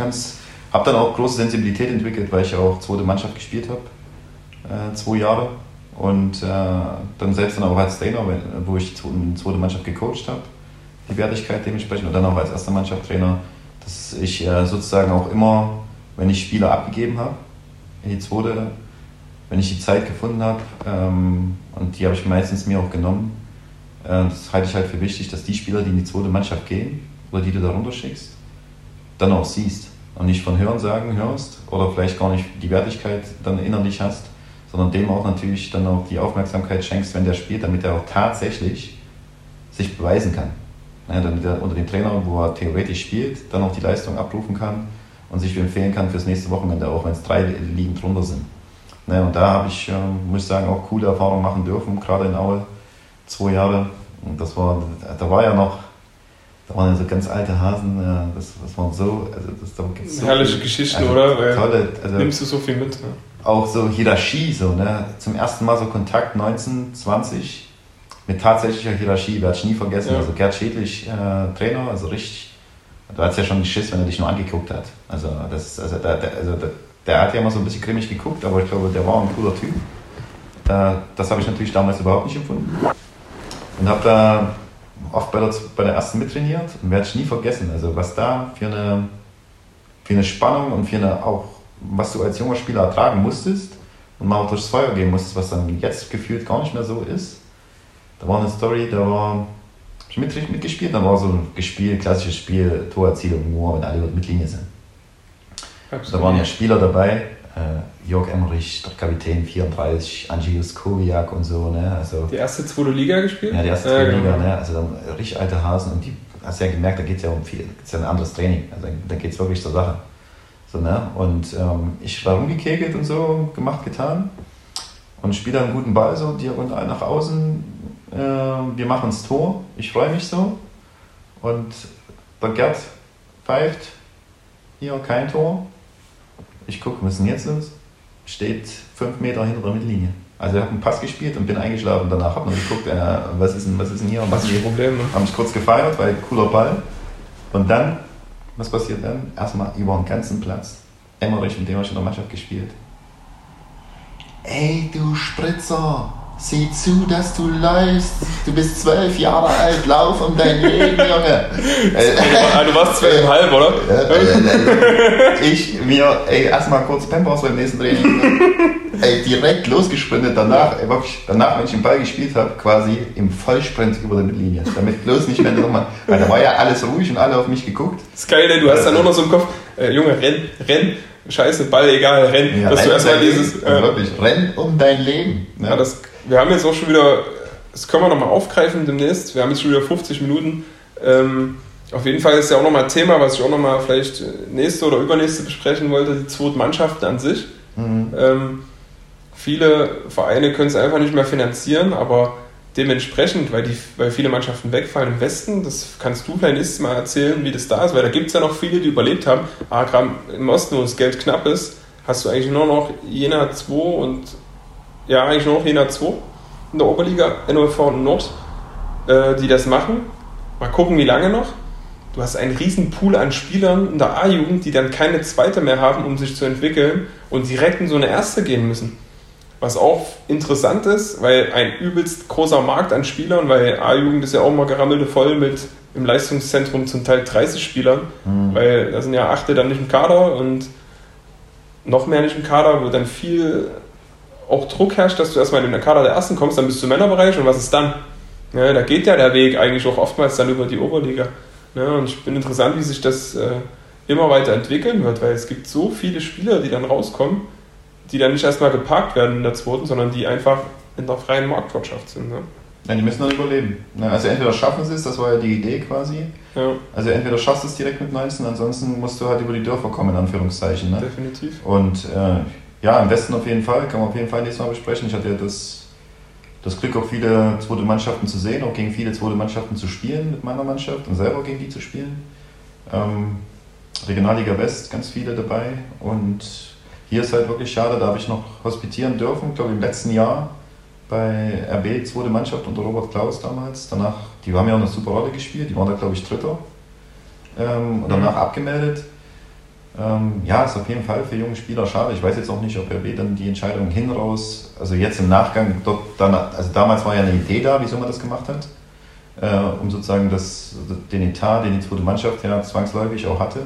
[SPEAKER 2] habe dann auch große Sensibilität entwickelt, weil ich auch zweite Mannschaft gespielt habe, äh, zwei Jahre. Und äh, dann selbst dann auch als Trainer, wo ich eine zweite Mannschaft gecoacht habe, die Wertigkeit dementsprechend und dann auch als erster Mannschaft-Trainer dass ich äh, sozusagen auch immer, wenn ich Spieler abgegeben habe, in die zweite, wenn ich die Zeit gefunden habe, ähm, und die habe ich meistens mir auch genommen, äh, das halte ich halt für wichtig, dass die Spieler, die in die zweite Mannschaft gehen oder die du da runterschickst, dann auch siehst und nicht von Hören sagen hörst oder vielleicht gar nicht die Wertigkeit dann innerlich hast, sondern dem auch natürlich dann auch die Aufmerksamkeit schenkst, wenn der spielt, damit er auch tatsächlich sich beweisen kann ja, damit er unter dem Trainer, wo er theoretisch spielt, dann auch die Leistung abrufen kann und sich empfehlen kann fürs nächste Wochenende, auch wenn es drei Ligen drunter sind. Ja, und da habe ich, ähm, muss ich sagen, auch coole Erfahrungen machen dürfen, gerade in Aue, zwei Jahre. Und das war, da war ja noch, da waren ja so ganz alte Hasen, das, das waren so, also das, da
[SPEAKER 1] gibt's so Herrliche viel, Geschichten, also, oder?
[SPEAKER 2] Tolle, also,
[SPEAKER 1] nimmst du so viel mit. Ne?
[SPEAKER 2] Auch so Hierarchie, so, ne? zum ersten Mal so Kontakt 19, 20 mit tatsächlicher Hierarchie, werde ich nie vergessen. Ja. Also Gerd Schädlich, äh, Trainer, also richtig, du hast ja schon geschissen, wenn er dich nur angeguckt hat. Also, das, also, der, der, also der, der, hat ja immer so ein bisschen grimmig geguckt, aber ich glaube, der war ein cooler Typ. Äh, das habe ich natürlich damals überhaupt nicht empfunden. Und habe da oft bei der, bei der ersten mittrainiert und werde ich nie vergessen. Also was da für eine, für eine Spannung und für eine auch, was du als junger Spieler ertragen musstest und mal durchs Feuer gehen musstest, was dann jetzt gefühlt gar nicht mehr so ist da war eine Story, da war ich mit, mitgespielt, da war so ein Spiel, klassisches Spiel, Torerzielung nur, wenn alle mit Linie sind. Da waren ja Spieler dabei, äh, Jörg Emmerich, der Kapitän 34, Angius Kowiak und so. Ne? Also,
[SPEAKER 1] die erste zweite Liga gespielt?
[SPEAKER 2] Ja, die erste zweite Liga, genau. ne? also dann richtig alte Hasen und die hast ja gemerkt, da geht es ja um viel, ist ja ein anderes Training, also da geht es wirklich zur Sache. So, ne? Und ähm, ich war rumgekegelt und so, gemacht, getan und spiele einen guten Ball so diagonal nach außen, äh, wir machen das Tor, ich freue mich so. Und der Gerd pfeift, hier kein Tor. Ich gucke, was ist denn jetzt los? Steht fünf Meter hinter der Mittellinie. Also ich habe einen Pass gespielt und bin eingeschlafen. Danach habe ich geguckt, äh, was, ist denn, was ist denn hier?
[SPEAKER 1] Was ist das Problem? Ne?
[SPEAKER 2] Haben mich kurz gefeiert, weil cooler Ball. Und dann, was passiert dann? Erstmal über den ganzen Platz. Emmerich, mit dem habe ich in der Mannschaft gespielt. Ey, du Spritzer! Sieh zu, dass du läufst. Du bist zwölf Jahre alt, lauf um dein Leben, Junge.
[SPEAKER 1] ah, du warst zwölfeinhalb, oder?
[SPEAKER 2] ich, mir, ey, erstmal kurz Pampers beim nächsten Training. ey, direkt losgesprintet danach, ey, wirklich, danach, wenn ich den Ball gespielt habe, quasi im Vollsprint über die Mittellinie. Damit bloß nicht mehr nochmal, weil da war ja alles ruhig und alle auf mich geguckt.
[SPEAKER 1] Das ist geil, denn du hast dann nur noch so im Kopf, äh, Junge, renn, renn, scheiße, Ball egal, renn.
[SPEAKER 2] Ja,
[SPEAKER 1] dass
[SPEAKER 2] renn
[SPEAKER 1] du erstmal dieses. Äh,
[SPEAKER 2] wirklich, renn um dein Leben. Ne?
[SPEAKER 1] ja, das, wir haben jetzt auch schon wieder, das können wir nochmal aufgreifen demnächst. Wir haben jetzt schon wieder 50 Minuten. Ähm, auf jeden Fall ist ja auch nochmal ein Thema, was ich auch nochmal vielleicht nächste oder übernächste besprechen wollte, die zweiten Mannschaften an sich.
[SPEAKER 2] Mhm.
[SPEAKER 1] Ähm, viele Vereine können es einfach nicht mehr finanzieren, aber dementsprechend, weil, die, weil viele Mannschaften wegfallen im Westen, das kannst du vielleicht nächstes Mal erzählen, wie das da ist, weil da gibt es ja noch viele, die überlebt haben. Aber gerade im Osten, wo das Geld knapp ist, hast du eigentlich nur noch Jena 2 und ja, eigentlich nur noch Jena 2 in der Oberliga, NOV Nord, äh, die das machen. Mal gucken, wie lange noch. Du hast einen riesen Pool an Spielern in der A-Jugend, die dann keine zweite mehr haben, um sich zu entwickeln und direkt in so eine erste gehen müssen. Was auch interessant ist, weil ein übelst großer Markt an Spielern, weil A-Jugend ist ja auch mal gerammelte voll mit im Leistungszentrum zum Teil 30 Spielern,
[SPEAKER 2] Mhm.
[SPEAKER 1] weil da sind ja achte dann nicht im Kader und noch mehr nicht im Kader, wo dann viel auch Druck herrscht, dass du erstmal in den Kader der Ersten kommst, dann bist du im Männerbereich und was ist dann? Ja, da geht ja der Weg eigentlich auch oftmals dann über die Oberliga. Ja, und ich bin interessant, wie sich das äh, immer weiter entwickeln wird, weil es gibt so viele Spieler, die dann rauskommen, die dann nicht erstmal geparkt werden in der zweiten, sondern die einfach in der freien Marktwirtschaft sind. Ne?
[SPEAKER 2] Nein, die müssen dann überleben. Ne, Also entweder schaffen sie es, das war ja die Idee quasi.
[SPEAKER 1] Ja,
[SPEAKER 2] Also entweder schaffst du es direkt mit 19, ansonsten musst du halt über die Dörfer kommen, in Anführungszeichen. Ne?
[SPEAKER 1] definitiv.
[SPEAKER 2] Und äh, ja, im Westen auf jeden Fall, kann man auf jeden Fall nächstes Mal besprechen. Ich hatte ja das, das Glück, auch viele zweite Mannschaften zu sehen, auch gegen viele zweite Mannschaften zu spielen mit meiner Mannschaft und selber gegen die zu spielen. Ähm, Regionalliga West, ganz viele dabei. Und hier ist halt wirklich schade, da habe ich noch hospitieren dürfen, glaube im letzten Jahr bei RB, zweite Mannschaft unter Robert Klaus damals. Danach, die haben ja auch eine super Rolle gespielt, die waren da glaube ich Dritter. Ähm, und danach abgemeldet. Ähm, ja, ist auf jeden Fall für junge Spieler schade. Ich weiß jetzt auch nicht, ob RB dann die Entscheidung hin raus, also jetzt im Nachgang, dort dann, also damals war ja eine Idee da, wieso man das gemacht hat, äh, um sozusagen das, den Etat, den die zweite Mannschaft ja zwangsläufig auch hatte,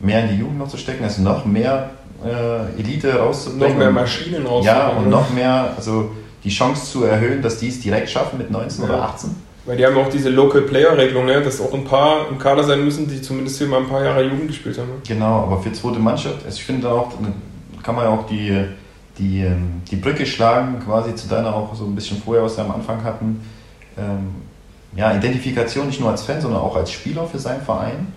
[SPEAKER 2] mehr in die Jugend noch zu stecken, also noch mehr äh, Elite rauszubringen.
[SPEAKER 1] Noch mehr Maschinen raus.
[SPEAKER 2] Ja, und noch mehr, also die Chance zu erhöhen, dass die es direkt schaffen mit 19
[SPEAKER 1] Ja.
[SPEAKER 2] oder 18.
[SPEAKER 1] Weil die haben auch diese Local Player Regelung, ne? dass auch ein paar im Kader sein müssen, die zumindest hier mal ein paar Jahre Jugend gespielt haben. Ne?
[SPEAKER 2] Genau, aber für zweite Mannschaft, also ich finde auch, kann man ja auch die, die, ähm, die Brücke schlagen, quasi zu deiner auch so ein bisschen vorher, was wir am Anfang hatten. Ähm, ja, Identifikation nicht nur als Fan, sondern auch als Spieler für seinen Verein.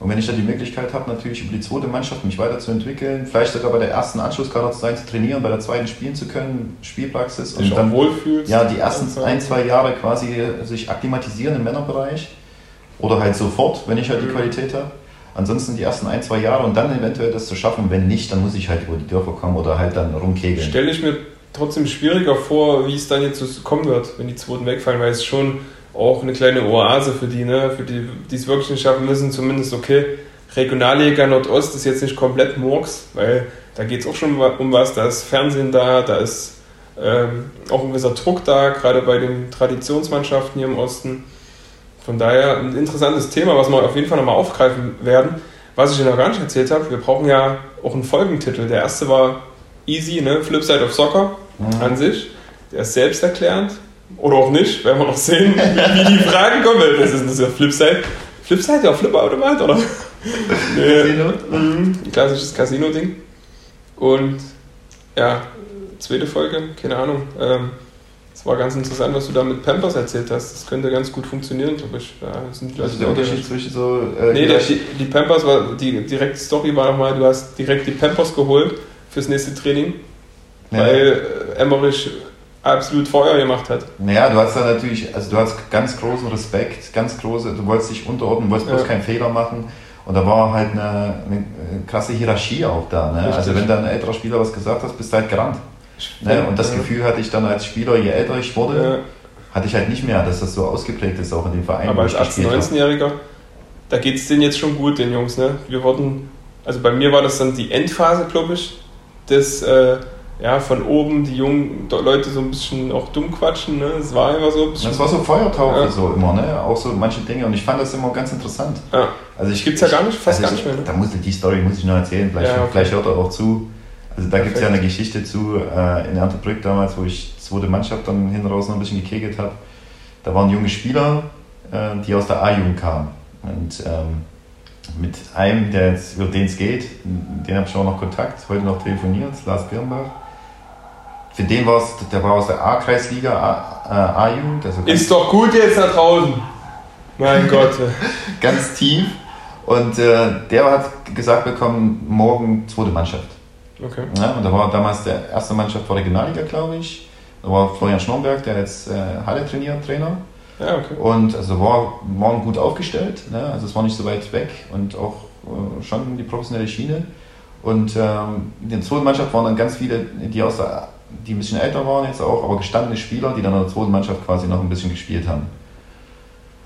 [SPEAKER 2] Und wenn ich da die Möglichkeit habe, natürlich über die zweite Mannschaft mich weiterzuentwickeln, vielleicht sogar bei der ersten Anschlusskader zu sein, zu trainieren, bei der zweiten spielen zu können, Spielpraxis
[SPEAKER 1] Dich
[SPEAKER 2] und dann
[SPEAKER 1] wohlfühlst.
[SPEAKER 2] ja, die ersten ein, zwei Jahre quasi sich akklimatisieren im Männerbereich. Oder halt sofort, wenn ich halt die
[SPEAKER 1] Mhm.
[SPEAKER 2] Qualität habe. Ansonsten die ersten ein, zwei Jahre und dann eventuell das zu schaffen. Wenn nicht, dann muss ich halt über die Dörfer kommen oder halt dann rumkegeln.
[SPEAKER 1] Stelle ich mir trotzdem schwieriger vor, wie es dann jetzt kommen wird, wenn die zweiten wegfallen, weil es schon auch eine kleine Oase für die, ne? für die, die es wirklich nicht schaffen müssen, zumindest okay. Regionalliga Nordost ist jetzt nicht komplett Murks, weil da geht es auch schon um was, da ist Fernsehen da, da ist ähm, auch ein gewisser Druck da, gerade bei den Traditionsmannschaften hier im Osten. Von daher ein interessantes Thema, was wir auf jeden Fall nochmal aufgreifen werden. Was ich dir noch gar nicht erzählt habe, wir brauchen ja auch einen Folgentitel. Der erste war Easy, ne? Flipside of Soccer
[SPEAKER 2] Mhm.
[SPEAKER 1] an sich. Der ist selbsterklärend. Oder auch nicht, werden wir noch sehen, wie, wie die Fragen kommen. Das ist, das ist ja Flipside. Flipside, ja, Flipperautomat, oder? nee,
[SPEAKER 2] Casino?
[SPEAKER 1] mhm, ein klassisches Casino-Ding. Und ja, zweite Folge, keine Ahnung. Ähm, es war ganz interessant, was du da mit Pampers erzählt hast. Das könnte ganz gut funktionieren, glaube ich. Die
[SPEAKER 2] Also
[SPEAKER 1] Leute
[SPEAKER 2] der Unterschied zwischen so. Äh,
[SPEAKER 1] Nee, der, die Pampers war, die direkte Story war nochmal, du hast direkt die Pampers geholt fürs nächste Training,
[SPEAKER 2] Ja.
[SPEAKER 1] weil äh, Emmerich absolut Feuer gemacht hat.
[SPEAKER 2] Naja, du hast da natürlich, also du hast ganz großen Respekt, ganz große, du wolltest dich unterordnen, wolltest bloß
[SPEAKER 1] Ja.
[SPEAKER 2] keinen Fehler machen. Und da war halt eine, eine krasse Hierarchie auch da. Ne? Also wenn da ein älterer Spieler was gesagt hat, bist du halt gerannt. Ne? Und das
[SPEAKER 1] Ja.
[SPEAKER 2] Gefühl hatte ich dann als Spieler, je älter ich wurde,
[SPEAKER 1] Ja,
[SPEAKER 2] hatte ich halt nicht mehr, dass das so ausgeprägt ist, auch in dem Verein,
[SPEAKER 1] aber als
[SPEAKER 2] ich
[SPEAKER 1] 18-,
[SPEAKER 2] gespielt habe.
[SPEAKER 1] 19-Jähriger, da geht es denen jetzt schon gut, den Jungs. Ne? Wir wurden, also bei mir war das dann die Endphase, glaube ich, des, äh, ja, von oben die jungen Leute so ein bisschen auch dumm quatschen. Ne? Es war einfach so ein bisschen.
[SPEAKER 2] Das war so Feuertaufe
[SPEAKER 1] Ja.
[SPEAKER 2] so immer, ne? Auch so manche Dinge. Und ich fand das immer ganz interessant.
[SPEAKER 1] Ja.
[SPEAKER 2] Also ich
[SPEAKER 1] Gibt's ja gar nicht, fast
[SPEAKER 2] also
[SPEAKER 1] gar
[SPEAKER 2] ich,
[SPEAKER 1] nicht mehr, ne?
[SPEAKER 2] Da muss ich, die Story muss ich noch erzählen, vielleicht,
[SPEAKER 1] Ja, okay.
[SPEAKER 2] vielleicht hört er auch zu. Also da gibt es ja eine Geschichte zu äh, in Erntebrück damals, wo ich zweite Mannschaft dann hinten raus noch ein bisschen gekegelt habe. Da waren junge Spieler, äh, die aus der A-Jugend kamen. Und ähm, mit einem, der jetzt, über den es geht, den habe ich auch noch Kontakt, heute noch telefoniert, Lars Birnbach. Für den war es, der war aus der A-Kreisliga, äh, A-Jugend, also
[SPEAKER 1] Ist doch gut jetzt da draußen. Mein Gott.
[SPEAKER 2] ganz tief. Und äh, der hat gesagt bekommen, morgen zweite Mannschaft.
[SPEAKER 1] Okay.
[SPEAKER 2] Ja, und da war damals der erste Mannschaft vor Regionalliga, glaube ich. Da war Florian Schnomberg, der jetzt äh, Halle trainiert, Trainer.
[SPEAKER 1] Ja, okay.
[SPEAKER 2] Und also war, waren gut aufgestellt. Ne? Also es war nicht so weit weg und auch äh, schon die professionelle Schiene. Und ähm, in der zweiten Mannschaft waren dann ganz viele, die aus der, die ein bisschen älter waren jetzt auch, aber gestandene Spieler, die dann in der zweiten Mannschaft quasi noch ein bisschen gespielt haben.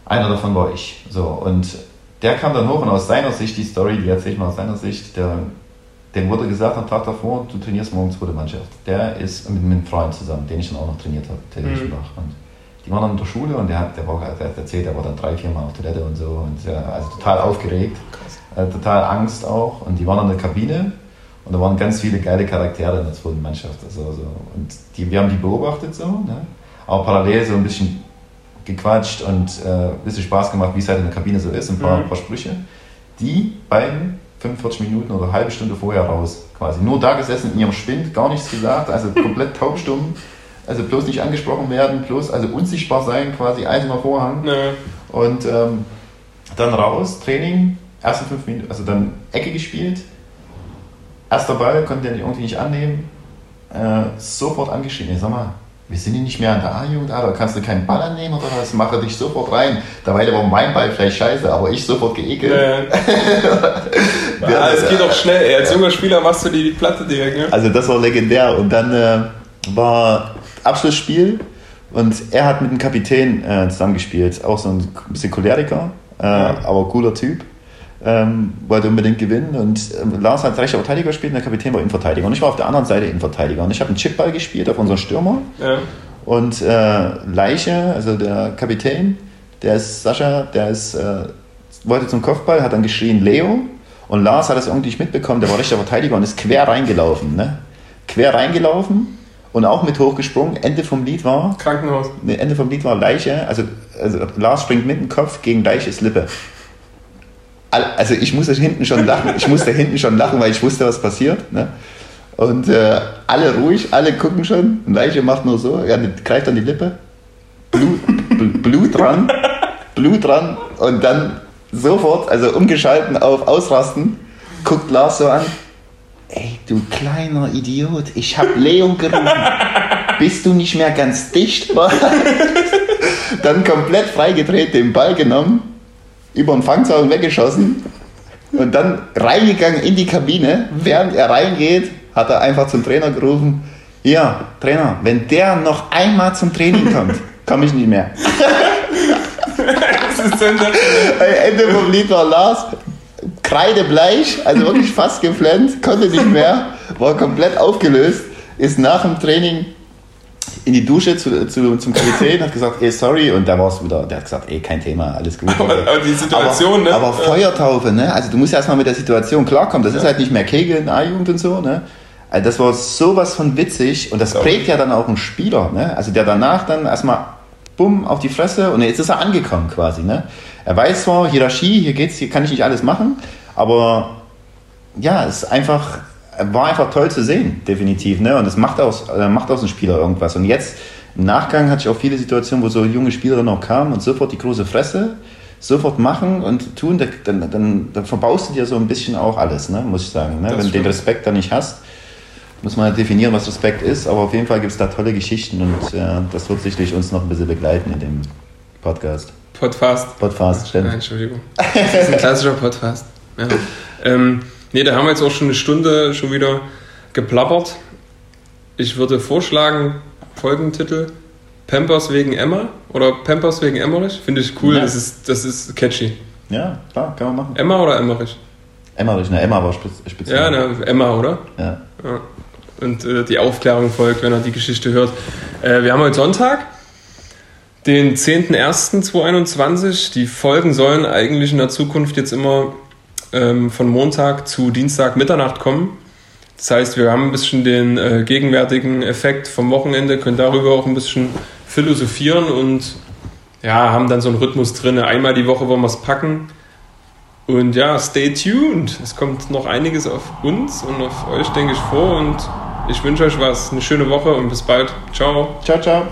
[SPEAKER 2] Einer davon war ich. So, und der kam dann hoch und aus seiner Sicht, die Story, die erzähle ich mal aus seiner Sicht, der, dem wurde gesagt am Tag davor, du trainierst morgen zweite Mannschaft. Der ist mit, mit einem Freund zusammen, den ich dann auch noch trainiert habe, der
[SPEAKER 1] Mhm.
[SPEAKER 2] Und die waren dann in der Schule und der hat, der, war, der hat erzählt, der war dann drei, vier Mal auf Toilette und so und ja, also total aufgeregt,
[SPEAKER 1] Krass.
[SPEAKER 2] äh, total Angst auch. Und die waren dann in der Kabine und da waren ganz viele geile Charaktere in der zweiten Mannschaft. Also, so. Und die, wir haben die beobachtet so, ne? aber parallel so ein bisschen gequatscht und äh, ein bisschen Spaß gemacht, wie es halt in der Kabine so ist, ein paar,
[SPEAKER 1] Mhm.
[SPEAKER 2] paar Sprüche. Die beiden 45 Minuten oder eine halbe Stunde vorher raus, quasi. Nur da gesessen in ihrem Spind, gar nichts gesagt, also komplett taubstumm, also bloß nicht angesprochen werden, bloß also unsichtbar sein, quasi eiserner Vorhang.
[SPEAKER 1] Ja.
[SPEAKER 2] Und ähm, dann raus, Training, erste fünf Minuten, also dann Ecke gespielt. Erster Ball, konnte der irgendwie nicht annehmen. Äh, sofort angeschrien. Ich sag mal, wir sind hier nicht mehr an der A-Jugend, da kannst du keinen Ball annehmen oder was? Mache dich sofort rein. Dabei war mein Ball vielleicht scheiße, aber ich sofort geekelt.
[SPEAKER 1] Ja, ja, es geht auch schnell. Als junger Spieler machst du die, die Platte direkt. Ne?
[SPEAKER 2] Also das war legendär. Und dann äh, war Abschlussspiel und er hat mit dem Kapitän äh, zusammengespielt. Auch so ein bisschen Choleriker, äh, aber cooler Typ. Ähm, wollte unbedingt gewinnen und ähm, Lars hat rechter Verteidiger gespielt und der Kapitän war Innenverteidiger. Und ich war auf der anderen Seite Innenverteidiger. Und ich habe einen Chipball gespielt auf unseren Stürmer.
[SPEAKER 1] Ja.
[SPEAKER 2] Und äh, Leiche, also der Kapitän, der ist Sascha, der ist, äh, wollte zum Kopfball, hat dann geschrien Leo. Und Lars hat es irgendwie nicht mitbekommen, der war rechter Verteidiger und ist quer reingelaufen. Ne? Quer reingelaufen und auch mit hochgesprungen. Ende vom Lied war,
[SPEAKER 1] Krankenhaus.
[SPEAKER 2] Ende vom Lied war Leiche, also, also Lars springt mit dem Kopf gegen Leiches Lippe. Also ich musste hinten schon lachen, ich musste hinten schon lachen, weil ich wusste, was passiert. Ne? Und äh, alle ruhig, alle gucken schon. Leiche macht nur so, er greift an die Lippe, Blut, Bl- Blut dran, Blut dran und dann sofort, also umgeschalten auf Ausrasten, guckt Lars so an. Ey, du kleiner Idiot, ich hab Leo gerufen. Bist du nicht mehr ganz dicht? dann komplett freigedreht, den Ball genommen, über den Fangzaun weggeschossen und dann reingegangen in die Kabine. Während er reingeht, hat er einfach zum Trainer gerufen: Ja, Trainer, wenn der noch einmal zum Training kommt, komme ich nicht mehr.
[SPEAKER 1] Das ist sensationell.
[SPEAKER 2] Ey, Ende vom Lied war Lars kreidebleich, also wirklich fast geflennt, konnte nicht mehr, war komplett aufgelöst, ist nach dem Training in die Dusche zu, zu, zum Kapitän, hat gesagt, ey, sorry, und da war es wieder, der hat gesagt, ey, kein Thema, alles gut.
[SPEAKER 1] Aber, aber die Situation,
[SPEAKER 2] aber,
[SPEAKER 1] ne?
[SPEAKER 2] aber Feuertaufe, ne? Also du musst ja erstmal mit der Situation klarkommen. Das ist halt nicht mehr Kegeln, A-Jugend und so, ne? Also das war sowas von witzig und das prägt ja dann auch einen Spieler, ne? Also der danach dann erstmal bumm auf die Fresse und jetzt ist er angekommen quasi, ne? Er weiß zwar, Hierarchie, hier geht's, hier kann ich nicht alles machen, aber ja, es ist einfach, war einfach toll zu sehen, definitiv, ne? Und es macht aus, äh, macht aus dem Spieler irgendwas. Und jetzt im Nachgang hatte ich auch viele Situationen, wo so junge Spielerinnen auch kamen und sofort die große Fresse, sofort machen und tun, da- dann, dann, dann verbaust du dir so ein bisschen auch alles, ne? muss ich sagen. Ne?
[SPEAKER 1] Das
[SPEAKER 2] Wenn du den
[SPEAKER 1] stimmt.
[SPEAKER 2] Respekt da nicht hast, muss man halt definieren, was Respekt ist. Aber auf jeden Fall gibt es da tolle Geschichten und äh, das wird sicherlich uns noch ein bisschen begleiten in dem Podcast.
[SPEAKER 1] Podcast.
[SPEAKER 2] Podcast,
[SPEAKER 1] Nein,
[SPEAKER 2] stimmt.
[SPEAKER 1] Entschuldigung. Das ist ein klassischer Podcast. Ja. Ähm, nee, da haben wir jetzt auch schon eine Stunde schon wieder geplappert. Ich würde vorschlagen, Folgentitel Pampers wegen Emma oder Pampers wegen Emmerich. Finde ich cool,
[SPEAKER 2] Ja.
[SPEAKER 1] das, ist, das ist catchy.
[SPEAKER 2] Ja, klar, kann man machen.
[SPEAKER 1] Emma oder Emmerich?
[SPEAKER 2] Emmerich, ne, Emma war spez- speziell.
[SPEAKER 1] Ja, ne, Emma, oder?
[SPEAKER 2] Ja.
[SPEAKER 1] Ja. und äh, die Aufklärung folgt, wenn er die Geschichte hört. Äh, wir haben heute Sonntag, den 10.01.2021. Die Folgen sollen eigentlich in der Zukunft jetzt immer ähm, von Montag zu Dienstag Mitternacht kommen. Das heißt, wir haben ein bisschen den äh, gegenwärtigen Effekt vom Wochenende, können darüber auch ein bisschen philosophieren und ja, haben dann so einen Rhythmus drin. Einmal die Woche wollen wir es packen. Und ja, stay tuned. Es kommt noch einiges auf uns und auf euch, denke ich, vor. Und ich wünsche euch was. Eine schöne Woche und bis bald. Ciao.
[SPEAKER 2] Ciao, ciao.